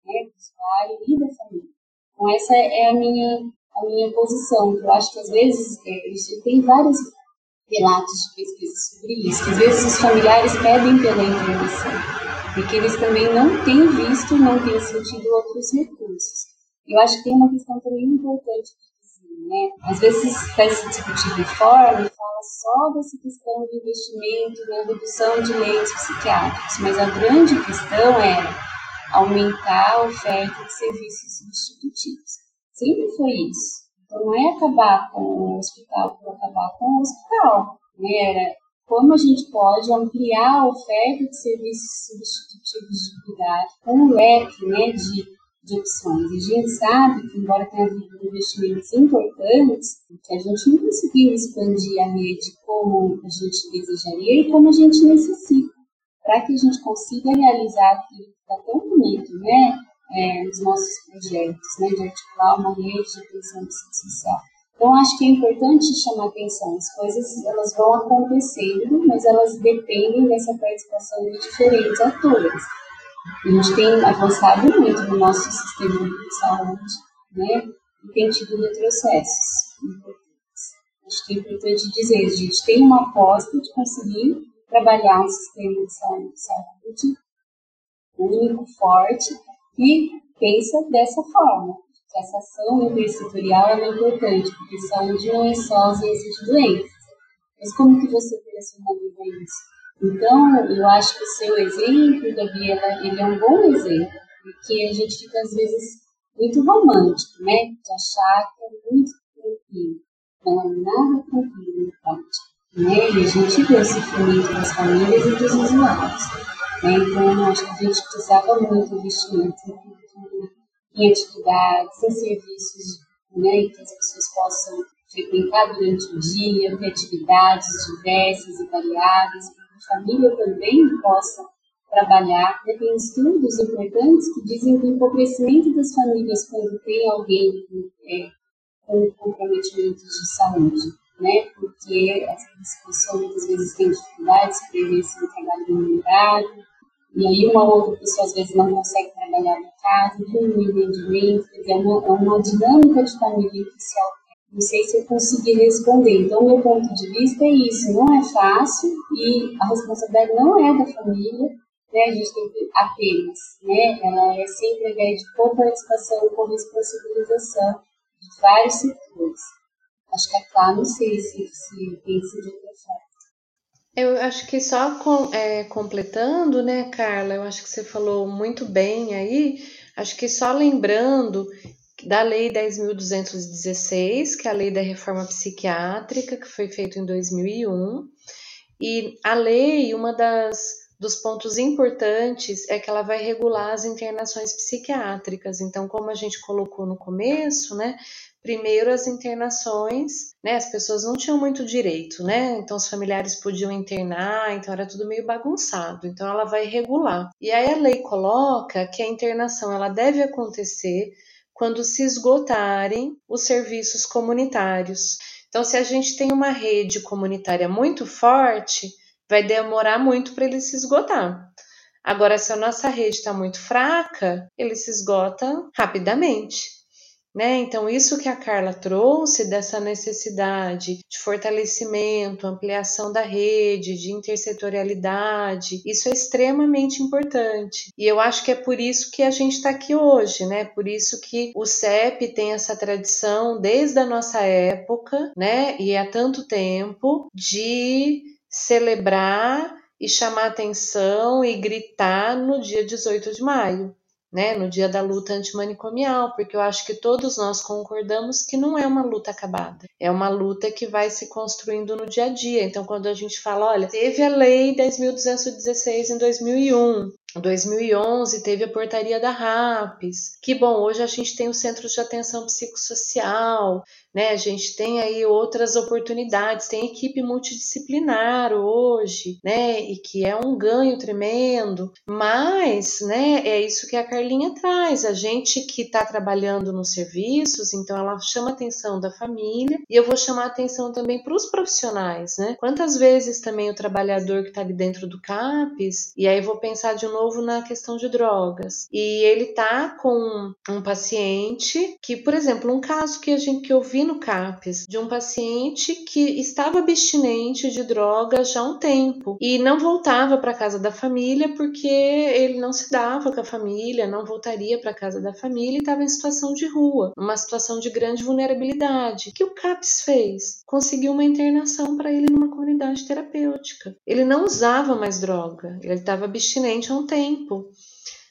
né, do usuário e da família. Então essa é a minha, a minha posição, eu acho que às vezes, é, tem vários relatos de pesquisa sobre isso, que às vezes os familiares pedem pela intervenção, porque eles também não têm visto, não têm sentido outros recursos. Eu acho que tem uma questão também importante de né? Às vezes para se discutir reforma, fala só dessa questão do investimento na redução de leitos psiquiátricos, mas a grande questão é aumentar a oferta de serviços substitutivos. Sempre foi isso. Então não é acabar com o hospital por acabar com o hospital, né? Era como a gente pode ampliar a oferta de serviços substitutivos de cuidado com um leque né, de de opções. E a gente sabe que, embora tenha havido investimentos importantes, que a gente não conseguiu expandir a rede como a gente desejaria e como a gente necessita, para que a gente consiga realizar aquilo que está tão bonito, né? É, nos nossos projetos, né, de articular uma rede de atenção social. Então, acho que é importante chamar atenção. As coisas elas vão acontecendo, mas elas dependem dessa participação de diferentes atores. A gente tem avançado muito no nosso sistema de saúde, né? E tem tido retrocessos Acho que é importante dizer, a gente tem uma aposta de conseguir trabalhar um sistema de saúde único, forte, e pensa dessa forma. Que essa ação intersetorial é importante, porque saúde não é só ausência de doenças. Mas como que você personaliza isso? Então, eu acho que o seu exemplo, Gabriela, ele é um bom exemplo, porque a gente fica, às vezes, muito romântico, né? De achar que é muito tranquilo. Não é nada tranquilo na prática. Né? E a gente vê o sofrimento das famílias e dos usuários. Né? Então, eu acho que a gente precisava muito investimento em cultura, em atividades, em serviços, né? Que as pessoas possam frequentar durante o dia, ter atividades diversas e variadas, família também possa trabalhar. Né? Tem estudos importantes que dizem que o empobrecimento das famílias quando tem alguém é, com comprometimentos de saúde, né? Porque as pessoas muitas vezes têm dificuldades de prever no trabalho remunerado, e aí uma outra pessoa às vezes não consegue trabalhar na casa, diminuir o rendimento, quer dizer, é uma, é uma dinâmica de família que se não sei se eu consegui responder. Então, meu ponto de vista é isso: não é fácil e a responsabilidade não é da família, né? A gente tem que apenas, né? Ela é sempre ideia de co-participação, co-responsabilização de vários setores. Acho que é claro, não sei se, se pensa de outra forma. Eu acho que só com, é, completando, né, Carla? Eu acho que você falou muito bem aí Acho que só lembrando da Lei 10.216, que é a Lei da Reforma Psiquiátrica, que foi feita em 2001. E a lei, uma das dos pontos importantes é que ela vai regular as internações psiquiátricas. Então, como a gente colocou no começo, né? Primeiro as internações, né? As pessoas não tinham muito direito, né? Então os familiares podiam internar, então era tudo meio bagunçado. Então ela vai regular. E aí a lei coloca que a internação ela deve acontecer quando se esgotarem os serviços comunitários. Então, se a gente tem uma rede comunitária muito forte, vai demorar muito para ele se esgotar. Agora, se a nossa rede está muito fraca, ele se esgota rapidamente. Né? Então, isso que a Carla trouxe dessa necessidade de fortalecimento, ampliação da rede, de intersetorialidade, isso é extremamente importante. E eu acho que é por isso que a gente está aqui hoje, né? Por isso que o CEP tem essa tradição desde a nossa época, né? E há tanto tempo de celebrar e chamar atenção e gritar no dia 18 de maio né, no dia da luta antimanicomial, porque eu acho que todos nós concordamos que não é uma luta acabada, é uma luta que vai se construindo no dia a dia. Então, quando a gente fala, olha, teve a lei 10.216 em 2001, 2011 teve a portaria da RAPS. Que bom, hoje a gente tem o Centro de Atenção Psicossocial, né? A gente tem aí outras oportunidades, tem equipe multidisciplinar hoje, né? E que é um ganho tremendo. Mas, né, é isso que a Carlinha traz. A gente que está trabalhando nos serviços, então ela chama a atenção da família e eu vou chamar a atenção também para os profissionais, né? Quantas vezes também o trabalhador que está ali dentro do CAPES, e aí vou pensar de novo na questão de drogas, e ele tá com um paciente que, por exemplo, um caso que a gente que eu vi no CAPES de um paciente que estava abstinente de drogas já há um tempo e não voltava para casa da família porque ele não se dava com a família, não voltaria para casa da família e estava em situação de rua, uma situação de grande vulnerabilidade. O que o CAPES fez? Conseguiu uma internação para ele numa comunidade terapêutica. Ele não usava mais droga, ele estava abstinente há um tempo.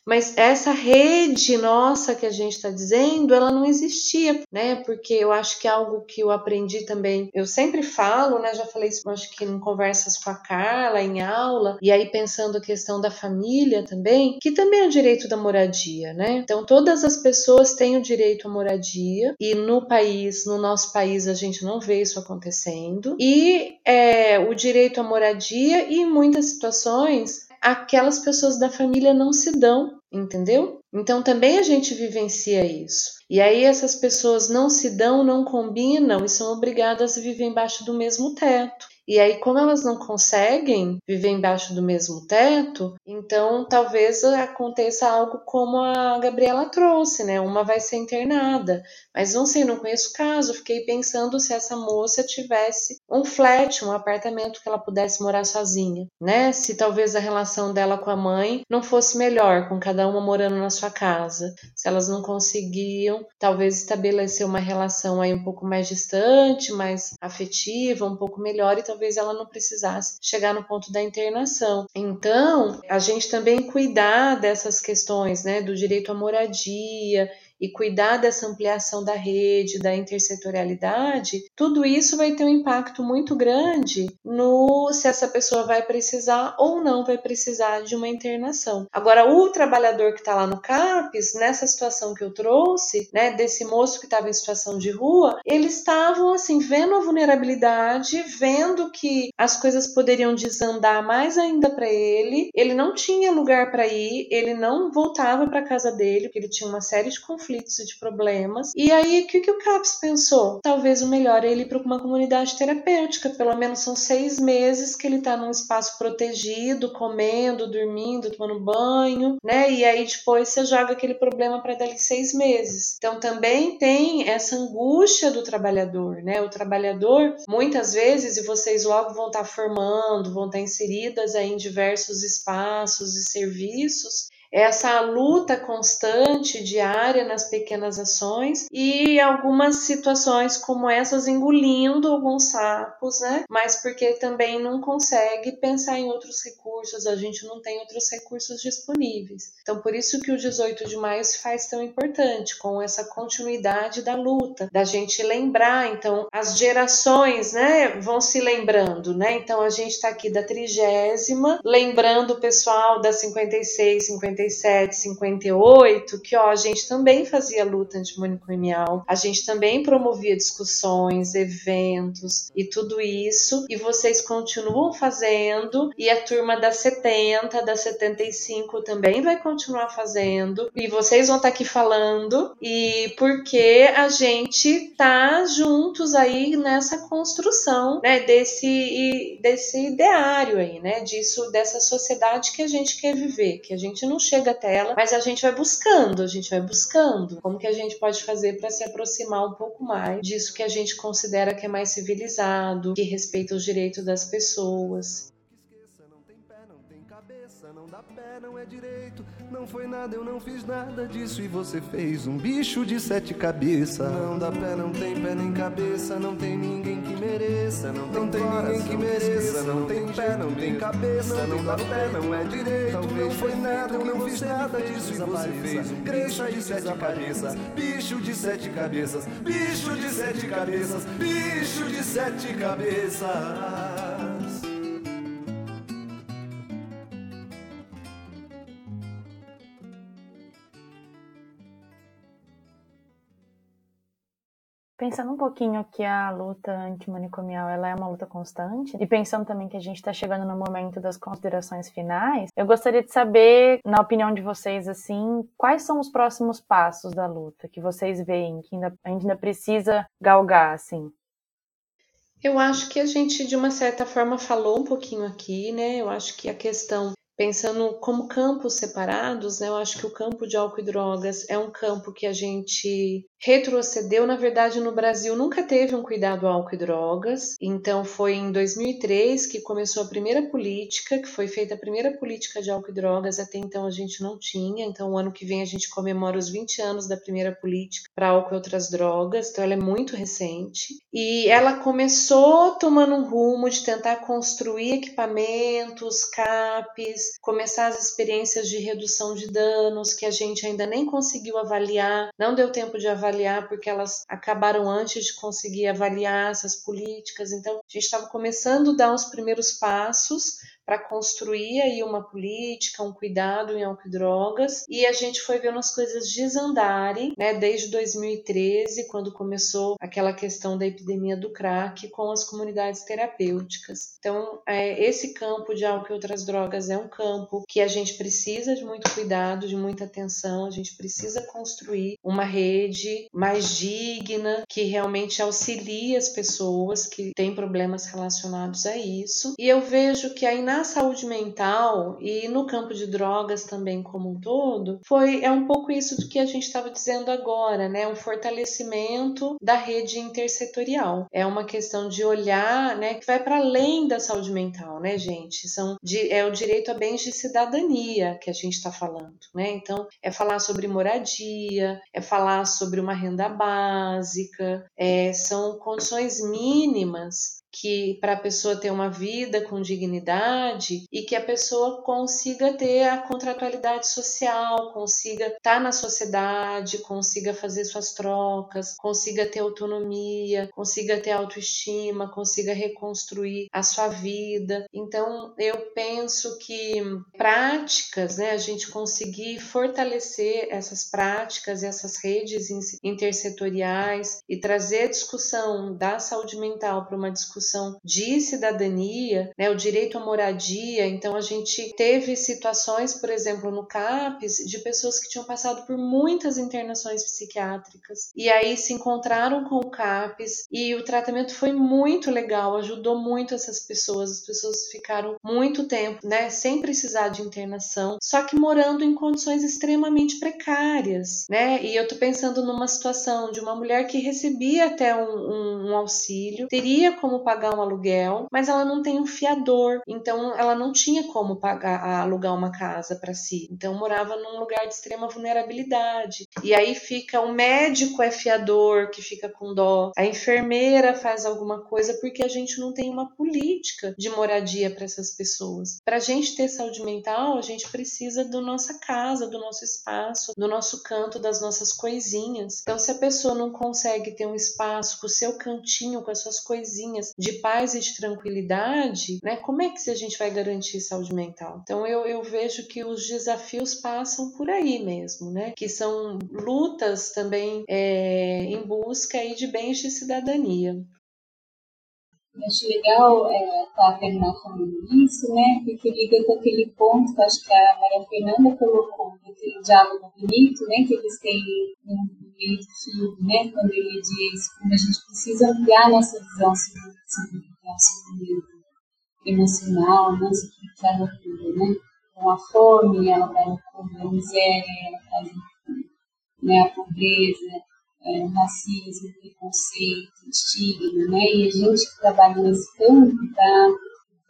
Mas essa rede nossa que a gente está dizendo, ela não existia, né? Porque eu acho que é algo que eu aprendi também. Eu sempre falo, né? Já falei isso, acho que em conversas com a Carla, em aula, e aí pensando a questão da família também, que também é o direito da moradia, né? Então todas as pessoas têm o direito à moradia e no país, no nosso país, a gente não vê isso acontecendo. E é, o direito à moradia e em muitas situações aquelas pessoas da família não se dão, entendeu? Então também a gente vivencia isso. E aí essas pessoas não se dão, não combinam e são obrigadas a viver embaixo do mesmo teto. E aí, como elas não conseguem viver embaixo do mesmo teto, então talvez aconteça algo como a Gabriela trouxe, né? Uma vai ser internada, mas não sei, não conheço caso. Fiquei pensando se essa moça tivesse um flat, um apartamento que ela pudesse morar sozinha, né? Se talvez a relação dela com a mãe não fosse melhor, com cada uma morando na sua casa. Se elas não conseguiam, talvez estabelecer uma relação aí um pouco mais distante, mais afetiva, um pouco melhor e talvez ela não precisasse chegar no ponto da internação. Então, a gente também cuidar dessas questões, né, do direito à moradia e cuidar dessa ampliação da rede, da intersetorialidade, tudo isso vai ter um impacto muito grande no se essa pessoa vai precisar ou não vai precisar de uma internação. Agora, o trabalhador que está lá no CAPES, nessa situação que eu trouxe, né, desse moço que estava em situação de rua, eles estavam assim vendo a vulnerabilidade, vendo que as coisas poderiam desandar mais ainda para ele. Ele não tinha lugar para ir, ele não voltava para casa dele, porque ele tinha uma série de conflitos conflitos e de problemas. E aí, o que, que o CAPS pensou? Talvez o melhor é ele ir para uma comunidade terapêutica. Pelo menos são seis meses que ele está num espaço protegido, comendo, dormindo, tomando banho, né? E aí depois você joga aquele problema para dali seis meses. Então também tem essa angústia do trabalhador, né? O trabalhador, muitas vezes, e vocês logo vão estar tá formando, vão estar tá inseridas aí em diversos espaços e serviços, essa luta constante, diária nas pequenas ações e algumas situações como essas engolindo alguns sapos, né? Mas porque também não consegue pensar em outros recursos, a gente não tem outros recursos disponíveis. Então, por isso que o 18 de maio se faz tão importante, com essa continuidade da luta, da gente lembrar. Então, as gerações, né, vão se lembrando, né? Então, a gente está aqui da trigésima, lembrando o pessoal da 56, 57, 58, que ó, a gente também fazia luta antimanicomial, a gente também promovia discussões, eventos e tudo isso, e vocês continuam fazendo, e a turma da 70, da 75 também vai continuar fazendo, e vocês vão estar tá aqui falando, e porque a gente tá juntos aí nessa construção, né, desse, desse ideário aí, né, disso, dessa sociedade que a gente quer viver, que a gente não chega até ela, mas a gente vai buscando, a gente vai buscando como que a gente pode fazer para se aproximar um pouco mais disso que a gente considera que é mais civilizado, que respeita os direitos das pessoas. Não dá pé, não é direito. Não foi nada, eu não fiz nada disso e você fez um bicho de sete cabeças. Não dá pé, não tem pé nem cabeça, não tem ninguém que mereça, não tem, não tem ninguém que mereça, não tem pé, não tem cabeça, não dá pé, não é direito. Não foi nada, eu não fiz nada disso e você fez um bicho de sete cabeças, bicho de sete cabeças, bicho de sete cabeças, bicho de sete cabeças. Pensando um pouquinho que a luta antimanicomial ela é uma luta constante, e pensando também que a gente está chegando no momento das considerações finais, eu gostaria de saber, na opinião de vocês, assim, quais são os próximos passos da luta que vocês veem, que ainda, ainda precisa galgar, assim? Eu acho que a gente, de uma certa forma, falou um pouquinho aqui, né? Eu acho que a questão Pensando como campos separados, né, eu acho que o campo de álcool e drogas é um campo que a gente retrocedeu. Na verdade, no Brasil nunca teve um cuidado álcool e drogas. Então, foi em 2003 que começou a primeira política, que foi feita a primeira política de álcool e drogas. Até então a gente não tinha. Então, o ano que vem a gente comemora os 20 anos da primeira política para álcool e outras drogas. Então, ela é muito recente. E ela começou tomando um rumo de tentar construir equipamentos, CAPs, começar as experiências de redução de danos que a gente ainda nem conseguiu avaliar, não deu tempo de avaliar porque elas acabaram antes de conseguir avaliar essas políticas. Então, a gente estava começando a dar os primeiros passos para construir aí uma política, um cuidado em álcool e drogas. E a gente foi vendo as coisas desandarem, né, desde 2013, quando começou aquela questão da epidemia do crack com as comunidades terapêuticas. Então, é, esse campo de álcool e outras drogas é um campo que a gente precisa de muito cuidado, de muita atenção, a gente precisa construir uma rede mais digna, que realmente auxilie as pessoas que têm problemas relacionados a isso. E eu vejo que aí na saúde mental e no campo de drogas também como um todo, foi é um pouco isso do que a gente estava dizendo agora, né? Um fortalecimento da rede intersetorial. É uma questão de olhar, né, que vai para além da saúde mental, né, gente? São de, é o direito a bens de cidadania que a gente está falando, né? Então, é falar sobre moradia, é falar sobre uma renda básica, é, são condições mínimas que para a pessoa ter uma vida com dignidade e que a pessoa consiga ter a contratualidade social, consiga estar tá na sociedade, consiga fazer suas trocas, consiga ter autonomia, consiga ter autoestima, consiga reconstruir a sua vida. Então, eu penso que práticas, né, a gente conseguir fortalecer essas práticas e essas redes intersetoriais e trazer a discussão da saúde mental para uma discussão discussão de cidadania, né, o direito à moradia. Então, a gente teve situações, por exemplo, no CAPES, de pessoas que tinham passado por muitas internações psiquiátricas e aí se encontraram com o CAPES e o tratamento foi muito legal, ajudou muito essas pessoas. As pessoas ficaram muito tempo, né, sem precisar de internação, só que morando em condições extremamente precárias, né? E eu tô pensando numa situação de uma mulher que recebia até um, um, um auxílio, teria como pagar um aluguel, mas ela não tem um fiador, então ela não tinha como pagar alugar uma casa para si. Então morava num lugar de extrema vulnerabilidade. E aí fica o médico é fiador que fica com dó, a enfermeira faz alguma coisa porque a gente não tem uma política de moradia para essas pessoas. Para a gente ter saúde mental, a gente precisa da nossa casa, do nosso espaço, do nosso canto, das nossas coisinhas. Então, se a pessoa não consegue ter um espaço com o seu cantinho, com as suas coisinhas de paz e de tranquilidade, né? Como é que a gente vai garantir saúde mental? Então, eu, eu vejo que os desafios passam por aí mesmo, né? Que são lutas também é, em busca aí de bens de cidadania. Acho legal é, tá falando isso, né? Porque liga com aquele ponto que acho que a Maria Fernanda colocou, aquele diálogo bonito, né? Que eles têm no meio do filme, né? Quando ele diz como a gente precisa ampliar nossa visão sobre, sobre o sofrimento emocional, não simplificar a tudo, né? Então a fome, ela vai incluir a miséria, ela traz né, a pobreza, é, racismo, preconceito, estigma, né? E a gente que trabalha nesse campo está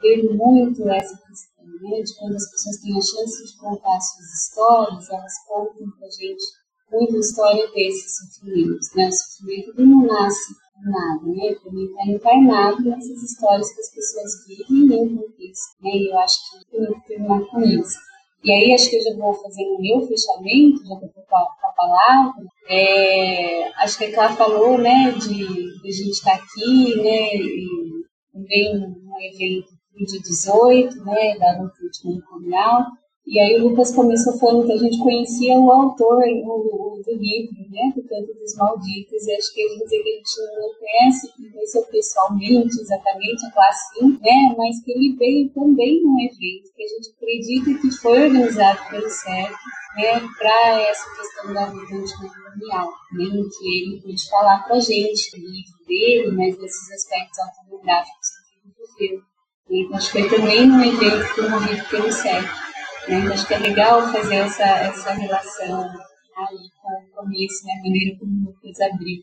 vendo muito essa questão, né? De quando as pessoas têm a chance de contar suas histórias, elas contam para a gente muita história desses sofrimentos, né? O sofrimento não nasce nada, né? Também está encarnado nessas histórias que as pessoas vivem em um contexto, né? E eu acho que tem que terminar com isso. E aí acho que eu já vou fazer o meu fechamento, já estou com a palavra. É, acho que a Clara falou, né, de, de a gente estar tá aqui, né, e também um evento no dia 18, né, da luta antimanicomial. E aí o Lucas começou falando que a gente conhecia o autor o, o, do livro, né, do Canto dos Malditos, e acho que às vezes a gente não conhece, não conheceu pessoalmente exatamente a classe, né, mas que ele veio também num evento que a gente acredita que foi organizado pelo CERF, né, para essa questão da luta antimanicomial, né, em que ele pôde falar para a gente do livro dele, mas desses aspectos autobiográficos que ele viveu. Então, acho que foi também num evento promovido pelo CERF. Né? Acho que é legal fazer essa, essa relação aí com o começo, né? a maneira como o Lucas abriu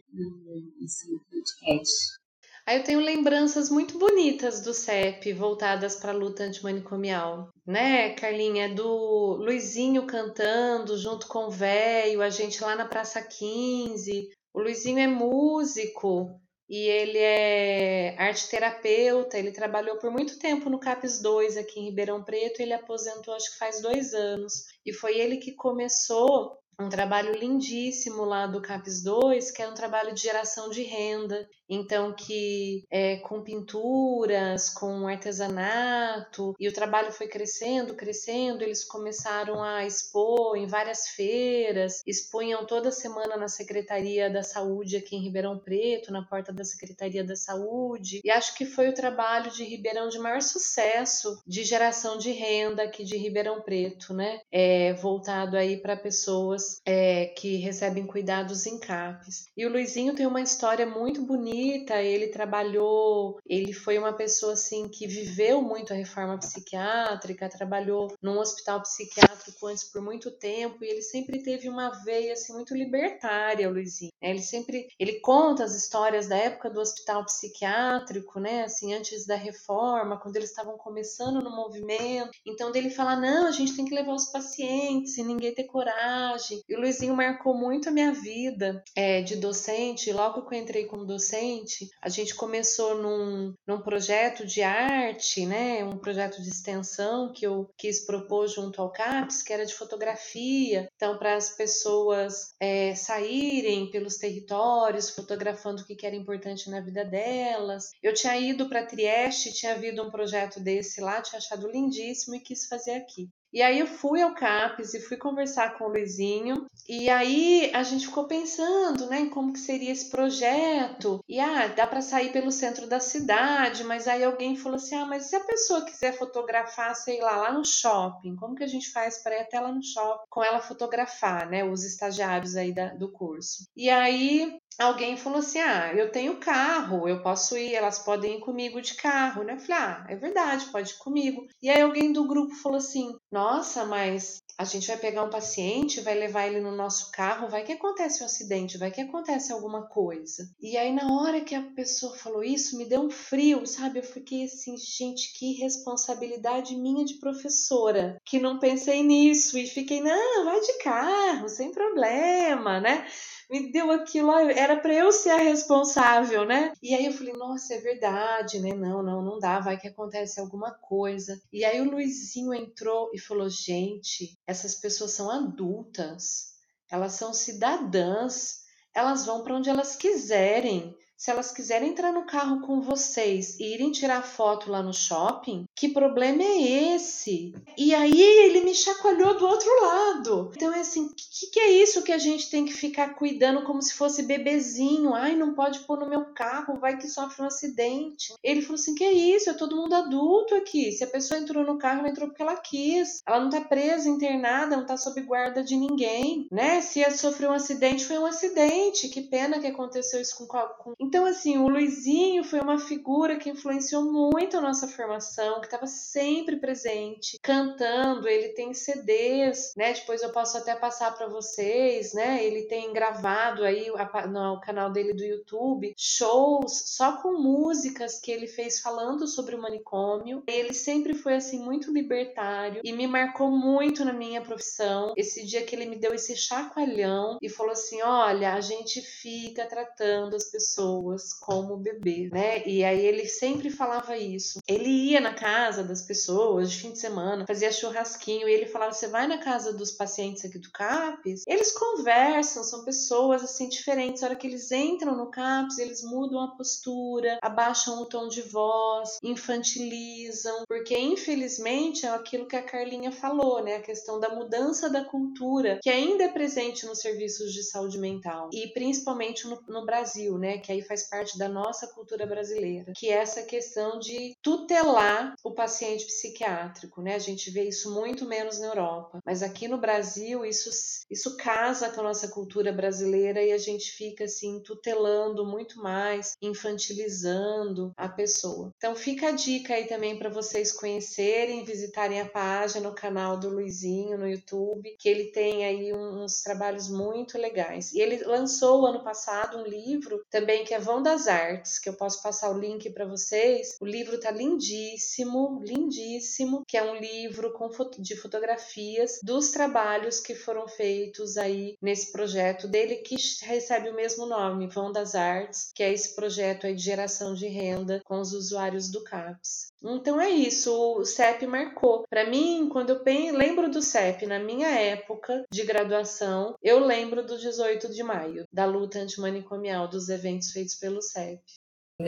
esse podcast. Aí eu tenho lembranças muito bonitas do CEP voltadas para a luta antimanicomial, né, Carlinha? Do Luizinho cantando junto com o velho, a gente lá na Praça 15. O Luizinho é músico, e ele é arte terapeuta. Ele trabalhou por muito tempo no CAPES 2 aqui em Ribeirão Preto. Ele aposentou acho que faz dois anos. E foi ele que começou um trabalho lindíssimo lá do CAPES 2, que é um trabalho de geração de renda. Então, que é, com pinturas, com artesanato, e o trabalho foi crescendo, crescendo. Eles começaram a expor em várias feiras, expunham toda semana na Secretaria da Saúde aqui em Ribeirão Preto, na porta da Secretaria da Saúde. E acho que foi o trabalho de Ribeirão de maior sucesso de geração de renda aqui de Ribeirão Preto, né? É, voltado aí para pessoas é, que recebem cuidados em CAPES. E o Luizinho tem uma história muito bonita ele trabalhou, ele foi uma pessoa assim que viveu muito a reforma psiquiátrica, trabalhou num hospital psiquiátrico antes por muito tempo e ele sempre teve uma veia assim muito libertária, o Luizinho. Ele sempre, ele conta as histórias da época do hospital psiquiátrico, né, assim, antes da reforma, quando eles estavam começando no movimento. Então dele fala: "Não, a gente tem que levar os pacientes e ninguém ter coragem". E o Luizinho marcou muito a minha vida é, de docente, logo que eu entrei como docente, a gente começou num, num projeto de arte, né, um projeto de extensão que eu quis propor junto ao CAPES, que era de fotografia. Então, para as pessoas é, saírem pelos territórios, fotografando o que era importante na vida delas. Eu tinha ido para Trieste, tinha havido um projeto desse lá, tinha achado lindíssimo e quis fazer aqui. E aí eu fui ao CAPES e fui conversar com o Luizinho. E aí a gente ficou pensando, né, em como que seria esse projeto. E ah, dá para sair pelo centro da cidade, mas aí alguém falou assim: "Ah, mas se a pessoa quiser fotografar, sei lá, lá no shopping, como que a gente faz para ir até lá no shopping com ela fotografar, né, os estagiários aí da, do curso?". E aí alguém falou assim: Ah, eu tenho carro, eu posso ir, elas podem ir comigo de carro, né? Eu falei: Ah, é verdade, pode ir comigo. E aí alguém do grupo falou assim: Nossa, mas a gente vai pegar um paciente, vai levar ele no nosso carro, vai que acontece um acidente, vai que acontece alguma coisa. E aí, na hora que a pessoa falou isso, me deu um frio, sabe? Eu fiquei assim, gente, que responsabilidade minha de professora, que não pensei nisso e fiquei, não, vai de carro, sem problema, né? Me deu aquilo, era para eu ser a responsável, né? E aí eu falei, nossa, é verdade, né? Não, não, não dá, vai que acontece alguma coisa. E aí o Luizinho entrou e falou, gente, essas pessoas são adultas, elas são cidadãs, elas vão para onde elas quiserem se elas quiserem entrar no carro com vocês e irem tirar foto lá no shopping, que problema é esse? E aí ele me chacoalhou do outro lado. Então é assim, o que, que, é isso que a gente tem que ficar cuidando como se fosse bebezinho? Ai, não pode pôr no meu carro, vai que sofre um acidente. Ele falou assim: que é isso? É todo mundo adulto aqui. Se a pessoa entrou no carro, ela entrou porque ela quis. Ela não tá presa, internada, não tá sob guarda de ninguém, né? Se ela sofreu um acidente, foi um acidente. Que pena que aconteceu isso com, com então, assim, o Luizinho foi uma figura que influenciou muito a nossa formação, que estava sempre presente, cantando. Ele tem CDs, né? Depois eu posso até passar para vocês, né? Ele tem gravado aí no canal dele do YouTube shows só com músicas que ele fez falando sobre o manicômio. Ele sempre foi assim muito libertário e me marcou muito na minha profissão. Esse dia que ele me deu esse chacoalhão e falou assim: "Olha, a gente fica tratando as pessoas pessoas como bebê, né? E aí ele sempre falava isso. Ele ia na casa das pessoas de fim de semana, fazia churrasquinho e ele falava: "Você vai na casa dos pacientes aqui do CAPES, eles conversam, são pessoas assim diferentes. A hora que eles entram no CAPES, eles mudam a postura, abaixam o tom de voz, infantilizam, porque infelizmente é aquilo que a Carlinha falou, né? A questão da mudança da cultura, que ainda é presente nos serviços de saúde mental e principalmente no, no Brasil, né? Que faz parte da nossa cultura brasileira, que é essa questão de tutelar o paciente psiquiátrico, né? A gente vê isso muito menos na Europa, mas aqui no Brasil isso, isso casa com a nossa cultura brasileira e a gente fica assim tutelando muito mais, infantilizando a pessoa. Então fica a dica aí também para vocês conhecerem, visitarem a página, o canal do Luizinho no YouTube, que ele tem aí uns trabalhos muito legais. E ele lançou ano passado um livro também que é Vão das Artes, que eu posso passar o link para vocês. O livro tá lindíssimo, lindíssimo, que é um livro com de fotografias dos trabalhos que foram feitos aí nesse projeto dele, que recebe o mesmo nome, Vão das Artes, que é esse projeto aí de geração de renda com os usuários do CAPS. Então é isso, o CEP marcou. Para mim, quando eu lembro do CEP na minha época de graduação, eu lembro do 18 de maio, da luta antimanicomial, dos eventos feitos pelo CEP.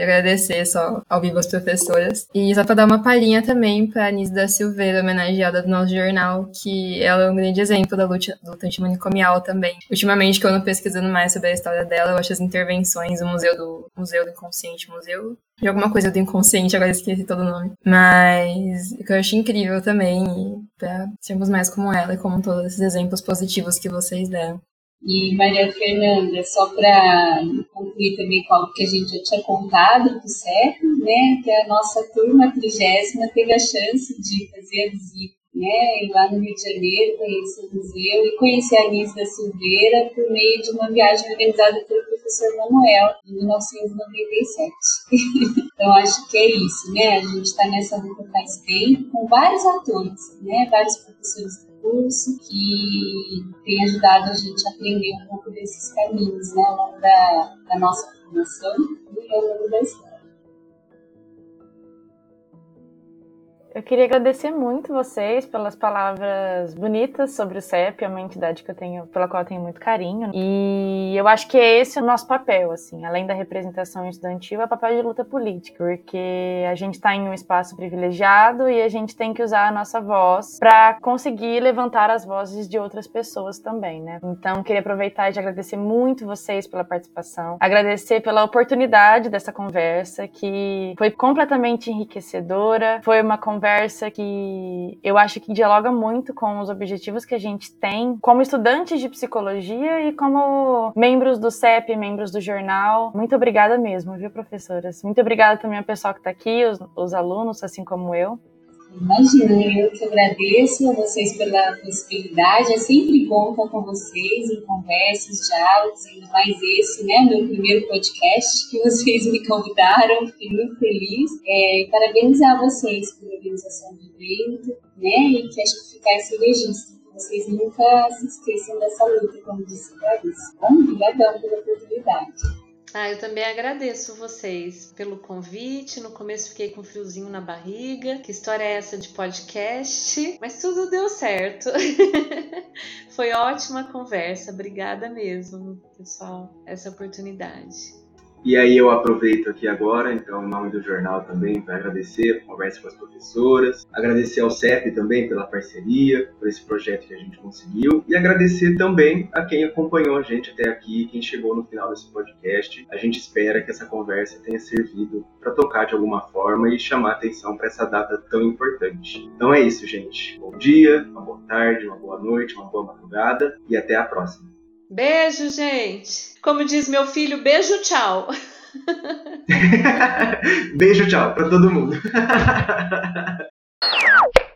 Agradecer só ao vivo as professoras. E só para dar uma palhinha também para a da Silveira, homenageada do nosso jornal, que ela é um grande exemplo da luta, luta antimanicomial também. Ultimamente, que eu ando pesquisando mais sobre a história dela, eu acho as intervenções do Museu do, Museu do Inconsciente, Museu de alguma coisa do inconsciente, agora esqueci todo o nome. Mas o que eu acho incrível também, para sermos mais como ela e como todos esses exemplos positivos que vocês deram. E Maria Fernanda, só para concluir também com algo que a gente já tinha contado do CEP, né, que a nossa turma trigésima teve a chance de fazer a visita né, lá no Rio de Janeiro, conhecer o museu e conhecer a Anis da Silveira por meio de uma viagem organizada pelo professor Manuel em 1997. [laughs] então acho que é isso, né? A gente está nessa luta faz tempo com vários atores, né? Vários professores curso que tem ajudado a gente a aprender um pouco desses caminhos né, ao longo da, da nossa formação e ao longo da história. Eu queria agradecer muito vocês pelas palavras bonitas sobre o CEP, é uma entidade que eu tenho, pela qual eu tenho muito carinho. E eu acho que é esse o nosso papel, assim, além da representação estudantil, é o papel de luta política, porque a gente está em um espaço privilegiado e a gente tem que usar a nossa voz para conseguir levantar as vozes de outras pessoas também, né? Então, queria aproveitar e agradecer muito vocês pela participação, agradecer pela oportunidade dessa conversa, que foi completamente enriquecedora, foi uma conversa conversa que eu acho que dialoga muito com os objetivos que a gente tem como estudantes de psicologia e como membros do CEP, membros do jornal. Muito obrigada mesmo, viu, professoras? Muito obrigada também ao pessoal que está aqui, os, os alunos, assim como eu. Imagina, eu que agradeço a vocês pela possibilidade. É sempre bom estar com vocês em conversas, diálogos, ainda mais esse, né? Meu primeiro podcast que vocês me convidaram. Fiquei muito feliz. É, parabenizar vocês pela organização do evento, né? E que acho que ficar esse registro. Que vocês nunca se esqueçam dessa luta, como disse Clarice. Bom, obrigadão pela oportunidade. Ah, eu também agradeço vocês pelo convite. No começo fiquei com friozinho na barriga. Que história é essa de podcast? Mas tudo deu certo. [laughs] Foi ótima conversa. Obrigada mesmo, pessoal, essa oportunidade. E aí eu aproveito aqui agora, então, em nome do jornal também, para agradecer a conversa com as professoras, agradecer ao CEP também pela parceria, por esse projeto que a gente conseguiu, e agradecer também a quem acompanhou a gente até aqui, quem chegou no final desse podcast. A gente espera que essa conversa tenha servido para tocar de alguma forma e chamar atenção para essa data tão importante. Então é isso, gente. Bom dia, uma boa tarde, uma boa noite, uma boa madrugada e até a próxima. Beijo, gente. Como diz meu filho, beijo, tchau. [laughs] beijo, tchau para todo mundo. [laughs]